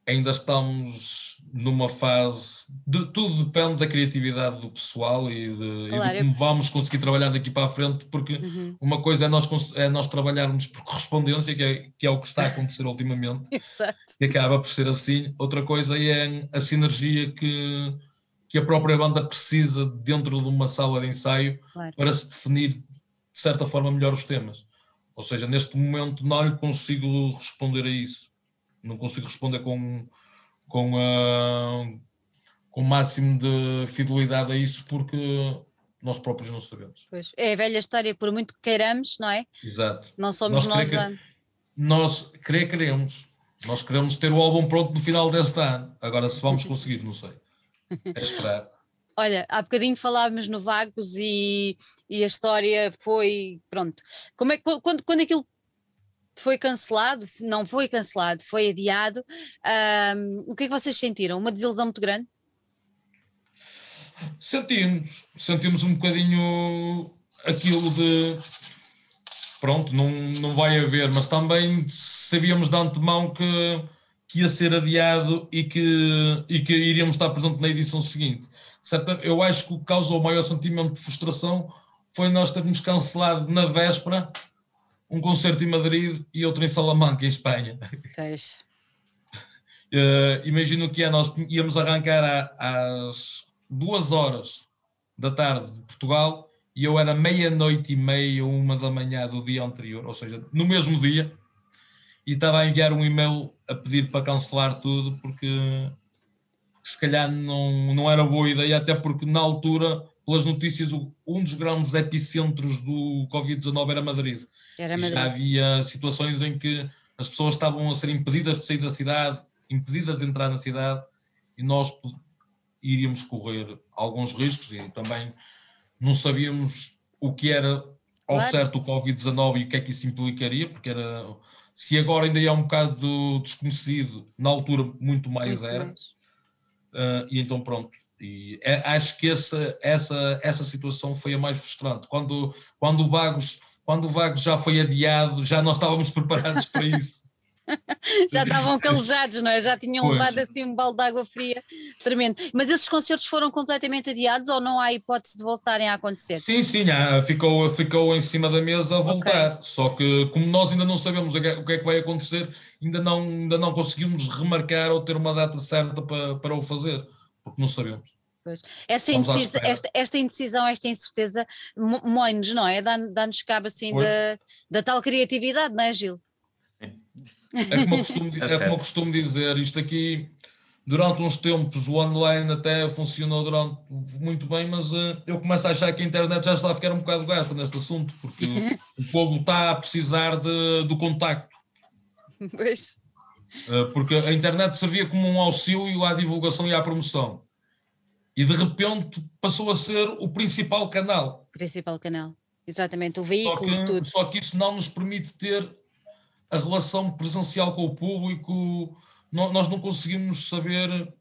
ainda estamos numa fase. De, tudo depende da criatividade do pessoal e de, claro, e de como vamos conseguir trabalhar daqui para a frente, porque uhum. uma coisa é nós, é nós trabalharmos por correspondência, que é, que é o que está a acontecer ultimamente, Exato. e acaba por ser assim. Outra coisa é a sinergia que, que a própria banda precisa dentro de uma sala de ensaio claro. para se definir de certa forma melhor os temas. Ou seja, neste momento não lhe consigo responder a isso não consigo responder com, com, uh, com o máximo de fidelidade a isso porque nós próprios não sabemos. Pois. É a velha história, por muito que queiramos, não é? Exato. Não somos nós. Nós, a... nós querer queremos. Nós queremos ter o álbum pronto no final deste ano. Agora, se vamos conseguir, não sei. É esperar. Olha, há bocadinho falávamos no Vagos e, e a história foi. Pronto. Como é, quando, quando aquilo foi cancelado, não foi cancelado, foi adiado. Um, o que é que vocês sentiram? Uma desilusão muito grande? Sentimos, sentimos um bocadinho aquilo de pronto, não, não vai haver, mas também sabíamos de antemão que, que ia ser adiado e que, e que iríamos estar presente na edição seguinte. Certo? Eu acho que o que causou o maior sentimento de frustração foi nós termos cancelado na véspera um concerto em Madrid e outro em Salamanca, em Espanha. Uh, imagino que é, nós íamos arrancar às duas horas da tarde de Portugal e eu era meia-noite e meia, uma da manhã do dia anterior, ou seja, no mesmo dia, e estava a enviar um e-mail a pedir para cancelar tudo, porque, porque se calhar não, não era boa ideia, até porque na altura, pelas notícias, um dos grandes epicentros do Covid-19 era Madrid. Era já havia situações em que as pessoas estavam a ser impedidas de sair da cidade, impedidas de entrar na cidade, e nós iríamos correr alguns riscos e também não sabíamos o que era ao claro. certo o Covid-19 e o que é que isso implicaria, porque era se agora ainda é um bocado desconhecido, na altura muito mais muito era. Uh, e então pronto. E é, acho que essa, essa, essa situação foi a mais frustrante. Quando, quando o Vagos quando o vago já foi adiado, já nós estávamos preparados para isso. já estavam calejados, não é? Já tinham pois. levado assim um balde de água fria tremendo. Mas esses concertos foram completamente adiados ou não há hipótese de voltarem a acontecer? Sim, sim, ficou, ficou em cima da mesa a voltar. Okay. Só que, como nós ainda não sabemos o que é, que vai acontecer, ainda não, ainda não conseguimos remarcar ou ter uma data certa para, para o fazer, porque não sabemos. Pois. Esta, indecisa, esta, esta, indecisão, esta incerteza mói-nos, não é? Dá-nos cabo assim da, da tal criatividade, não é, Gil? É como, eu costumo, é como eu costumo dizer, isto aqui, durante uns tempos, o online até funcionou durante, muito bem, mas uh, eu começo a achar que a internet já está a ficar um bocado gasta neste assunto, porque o povo está a precisar de, do contacto. Pois. Uh, porque a internet servia como um auxílio à divulgação e à promoção e de repente passou a ser o principal canal. Principal canal, exatamente, o veículo só que, tudo. Só que isso não nos permite ter a relação presencial com o público, nós não conseguimos saber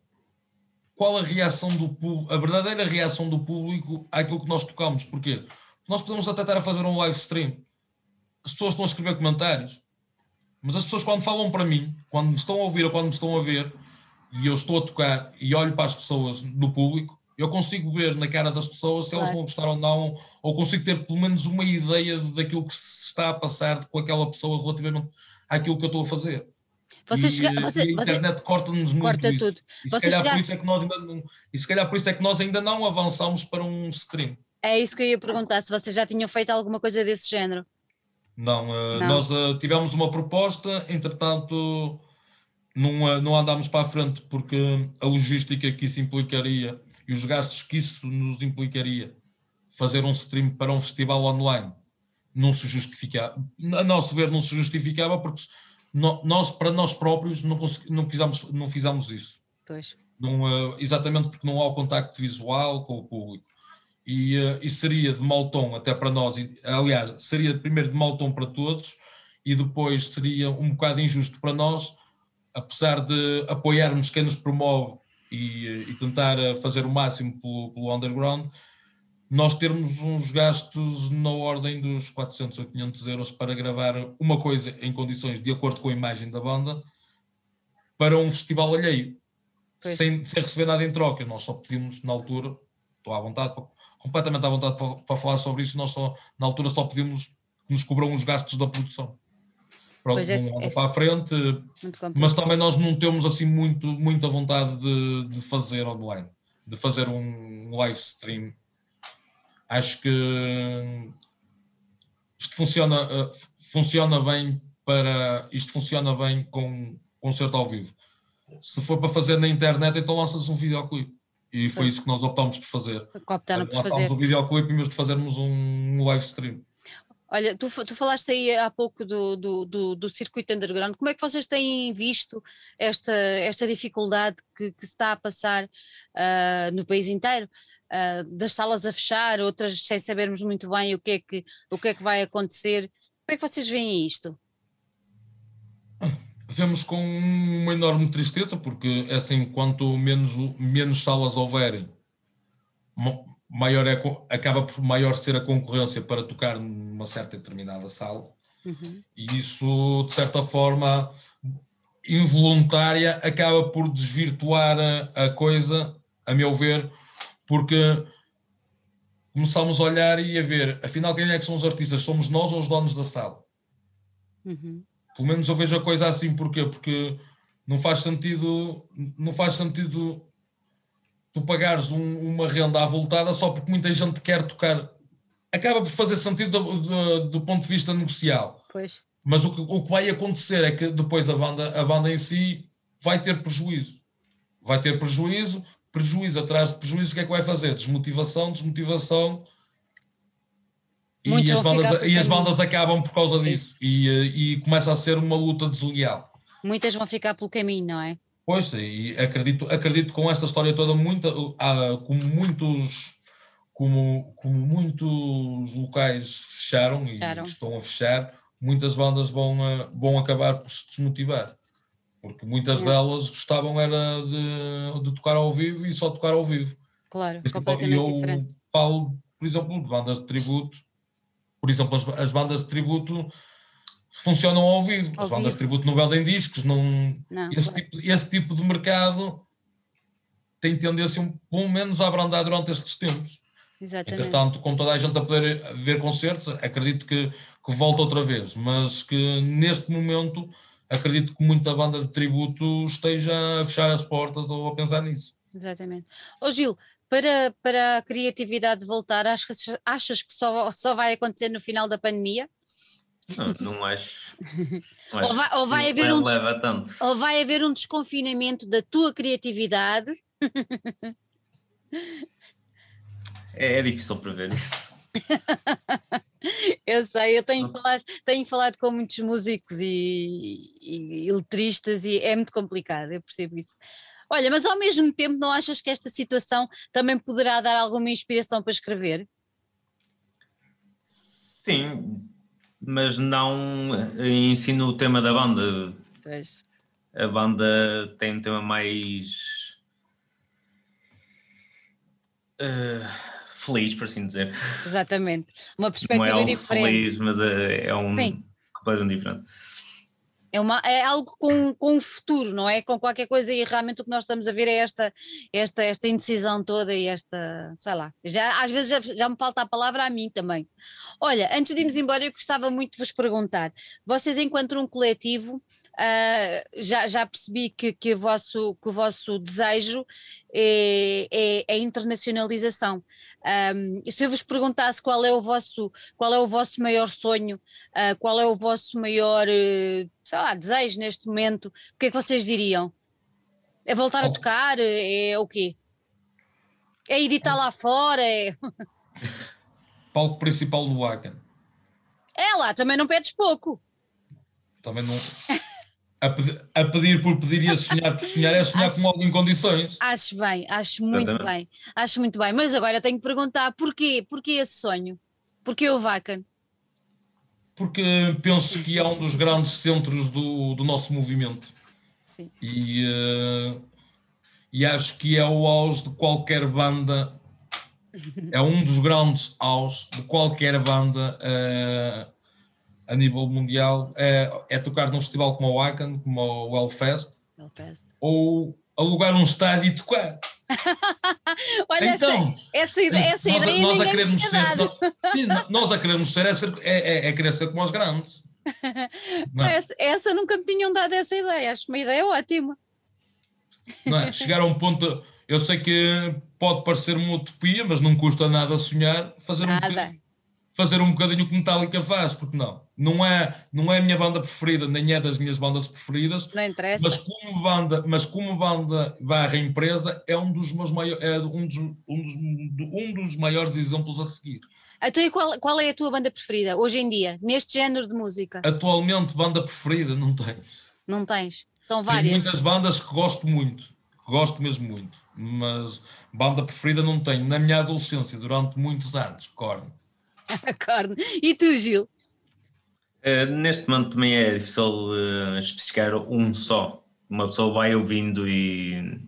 qual a reação do público, a verdadeira reação do público àquilo que nós tocamos. Porquê? Nós podemos até estar a fazer um live stream, as pessoas estão a escrever comentários, mas as pessoas quando falam para mim, quando me estão a ouvir ou quando me estão a ver, e eu estou a tocar e olho para as pessoas do público, eu consigo ver na cara das pessoas se claro. elas vão gostar ou não, ou consigo ter pelo menos uma ideia daquilo que se está a passar com aquela pessoa relativamente àquilo que eu estou a fazer. Você e, chega, você, e a internet corta-nos muito corta isso. Tudo. E se, calhar por isso é que nós ainda não, e se calhar por isso é que nós ainda não avançamos para um stream. É isso que eu ia perguntar, se vocês já tinham feito alguma coisa desse género. Não, uh, não. nós uh, tivemos uma proposta, entretanto não, não andámos para a frente porque a logística que isso implicaria e os gastos que isso nos implicaria fazer um stream para um festival online não se justificava, a nosso ver não se justificava porque nós para nós próprios não, não, quisamos, não fizemos isso. Pois. Não, uh, exatamente porque não há o contacto visual com o público. E, uh, e seria de mau tom até para nós, aliás, seria primeiro de mau tom para todos e depois seria um bocado injusto para nós apesar de apoiarmos quem nos promove e, e tentar fazer o máximo pelo, pelo underground, nós termos uns gastos na ordem dos 400 ou 500 euros para gravar uma coisa em condições de acordo com a imagem da banda para um festival alheio, sem, sem, receber nada em troca. Nós só pedimos na altura, estou à vontade, completamente à vontade para, para, falar sobre isso, nós só, na altura só pedimos que nos cobram os gastos da produção. Pronto, é, é, para a frente, mas também nós não temos assim muito, muita vontade de, de fazer online, de fazer um live stream Acho que isto funciona, eh, funciona bem para isto funciona bem com concerto ao vivo. Se for para fazer na internet, então lanças um videoclipe. E foi isso que nós optámos por fazer. Optaram por fazer. um videoclipe em vez de fazermos um live stream. Olha, tu, tu falaste aí há pouco do, do, do, do, circuito underground, como é que vocês têm visto esta, esta dificuldade que, que se está a passar uh, no país inteiro? Uh, das salas a fechar, outras sem sabermos muito bem o que, é que, o que é que vai acontecer. Como é que vocês veem isto? Vemos com uma enorme tristeza, porque é assim, quanto menos, menos salas houverem, maior é, acaba por maior ser a concorrência para tocar numa certa determinada sala. Uhum. E isso, de certa forma, involuntária, acaba por desvirtuar a, a coisa, a meu ver, porque começamos a olhar e a ver, afinal, quem é que são os artistas? Somos nós ou os donos da sala? Uhum. Pelo menos eu vejo a coisa assim, porquê? Porque não faz sentido, não faz sentido tu pagares um, uma renda avultada só porque muita gente quer tocar. Acaba por fazer sentido do, do, do ponto de vista negocial. Pois. Mas o que, o que vai acontecer é que depois a banda, a banda em si vai ter prejuízo. Vai ter prejuízo, prejuízo atrás de prejuízo, o que é que vai fazer? Desmotivação, desmotivação. e as, bandas, e as bandas acabam por causa disso. E, eh, e começa a ser uma luta desleal. Muitas vão ficar pelo caminho, não é? Pois, e acredito, acredito com esta história toda, muita, ah, como muitos como, como muitos locais fecharam, fecharam, e estão a fechar, muitas bandas vão, vão acabar por se desmotivar. Porque muitas é. delas gostavam era de, de tocar ao vivo e só tocar ao vivo. Claro, Esse completamente eu diferente. falo, por exemplo, de bandas de tributo. Por exemplo, as, as bandas de tributo funcionam ao vivo. Ao As bandas de tributo não vendem discos, não, não esse, claro. tipo, esse tipo de mercado tem tendência, pelo menos, a abrandar durante estes tempos. Exatamente. Entretanto, com toda a gente a poder ver concertos, acredito que, que volta outra vez, mas que neste momento acredito que muita banda de tributo esteja a fechar as portas ou a pensar nisso. Exatamente. Ô Gil, para, para a criatividade voltar, achas, achas que só, só vai acontecer no final da pandemia? Não, não acho. Não acho ou, vai, ou, vai haver um des... ou vai haver um desconfinamento da tua criatividade. É, é difícil prever isso. eu sei, eu tenho falado, tenho falado com muitos músicos e, e, e letristas e é muito complicado, eu percebo isso. Olha, mas ao mesmo tempo não achas que esta situação também poderá dar alguma inspiração para escrever? Sim, mas não em si no tema da banda. Pois. A banda tem um tema mais uh, feliz, por assim dizer. Exatamente. Uma perspectiva não é diferente. Feliz, mas é, é um Sim. completamente diferente. É, uma, é algo com, com o futuro, não é? Com qualquer coisa e realmente o que nós estamos a ver é esta, esta, esta indecisão toda e esta, sei lá, já, às vezes já, já me falta a palavra a mim também. Olha, antes de irmos embora, eu gostava muito de vos perguntar: vocês, enquanto um coletivo, uh, já, já percebi que, que, o vosso, que o vosso desejo é, é, é internacionalização. Um, se eu vos perguntasse qual é o vosso, qual é o vosso maior sonho, uh, qual é o vosso maior, uh, lá, desejo neste momento, o que é que vocês diriam? É voltar a tocar? É o quê? É editar lá fora? É... Palco principal do Wacken. É lá, também não pedes pouco. Também não. a, pedir, a pedir por pedir e a sonhar por sonhar é sonhar acho, com algo em condições. Acho bem, acho muito bem, acho muito bem. Mas agora tenho que perguntar porquê? Porquê esse sonho? Porquê o Vacan? Porque penso que é um dos grandes centros do, do nosso movimento. Sim. E, uh, e acho que é o auge de qualquer banda é um dos grandes aos de qualquer banda uh, a nível mundial. É, é, tocar num festival como o Icon, como o Hellfest, Hellfest. ou alugar um estádio e tocar. Olha, então, essa, essa nós, ideia nós a queremos ser, nós, sim, nós a quereremos ser é, ser, é, é, querer ser como os grandes. É? Essa, essa, nunca me tinham dado essa ideia, acho uma ideia ótima. É? Chegar a um ponto, eu sei que pode parecer uma utopia, mas não custa nada sonhar fazer nada. um bocadinho, fazer um bocadinho o que Metallica faz, porque não? Não é, não é a minha banda preferida, nem é das minhas bandas preferidas. Não interessa. Mas como banda, mas como banda barra empresa, é um dos meus maiores, é um dos, um dos, um dos maiores exemplos a seguir. Então, qual, qual é a tua banda preferida hoje em dia, neste género de música? Atualmente, banda preferida, não tenho. Não tens? São várias. Tenho muitas bandas que gosto muito, que gosto mesmo muito, mas banda preferida não tenho. Na minha adolescência, durante muitos anos, Korn. Korn. E tu, Gil? Uh, neste momento também é difícil uh, especificar um só. Uma pessoa vai ouvindo e,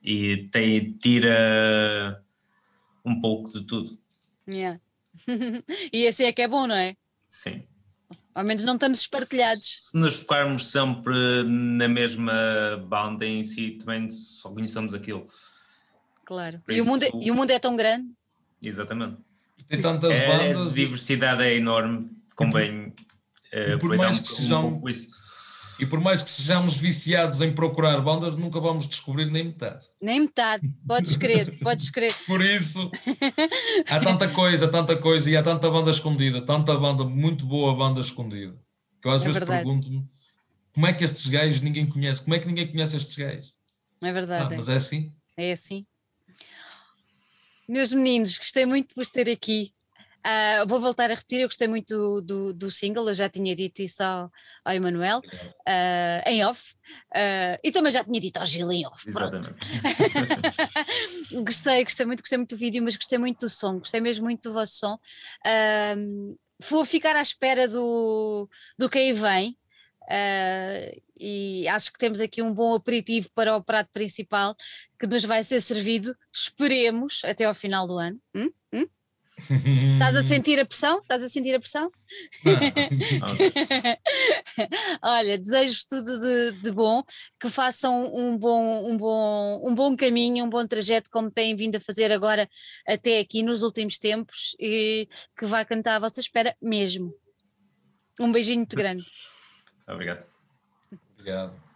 e tem, tira um pouco de tudo. Yeah. e assim é que é bom, não é? Sim. Ao menos não estamos espartilhados. Se nos focarmos sempre na mesma banda em si, também só conhecemos aquilo. Claro. e, o mundo é, e o mundo é tão grande. Exatamente. Tem tantas é, bandas. A diversidade é enorme, convém uh, por mais que um, sejam, um isso. E por mais que sejamos viciados em procurar bandas, nunca vamos descobrir nem metade. Nem metade, podes crer, podes crer. Por isso, há tanta coisa, tanta coisa, e há tanta banda escondida, tanta banda, muito boa banda escondida. Que eu às é vezes pergunto-me como é que estes gajos ninguém conhece, como é que ninguém conhece estes gajos? É verdade. Ah, mas é assim? É assim. Meus meninos, gostei muito de vos ter aqui. Uh, vou voltar a repetir, eu gostei muito do, do, do, single, eu já tinha dito isso ao, ao Emanuel, uh, em off, uh, e também já tinha dito ao Gil em off. Exatamente. gostei, gostei muito, gostei muito do vídeo, mas gostei muito do som, gostei mesmo muito do vosso som. vou ficar à espera do, do que aí vem. e acho que temos aqui um bom aperitivo para o prato principal que nos vai ser servido, esperemos, até ao final do ano. Hum? Hum? Estás a sentir a pressão? Estás a sentir a pressão? Olha, desejo tudo de, de, bom, que façam um bom, um, bom, um bom caminho, um bom trajeto, como têm vindo a fazer agora até aqui nos últimos tempos, e que vai cantar à vossa espera mesmo. Um beijinho muito grande. Obrigado. Obrigado.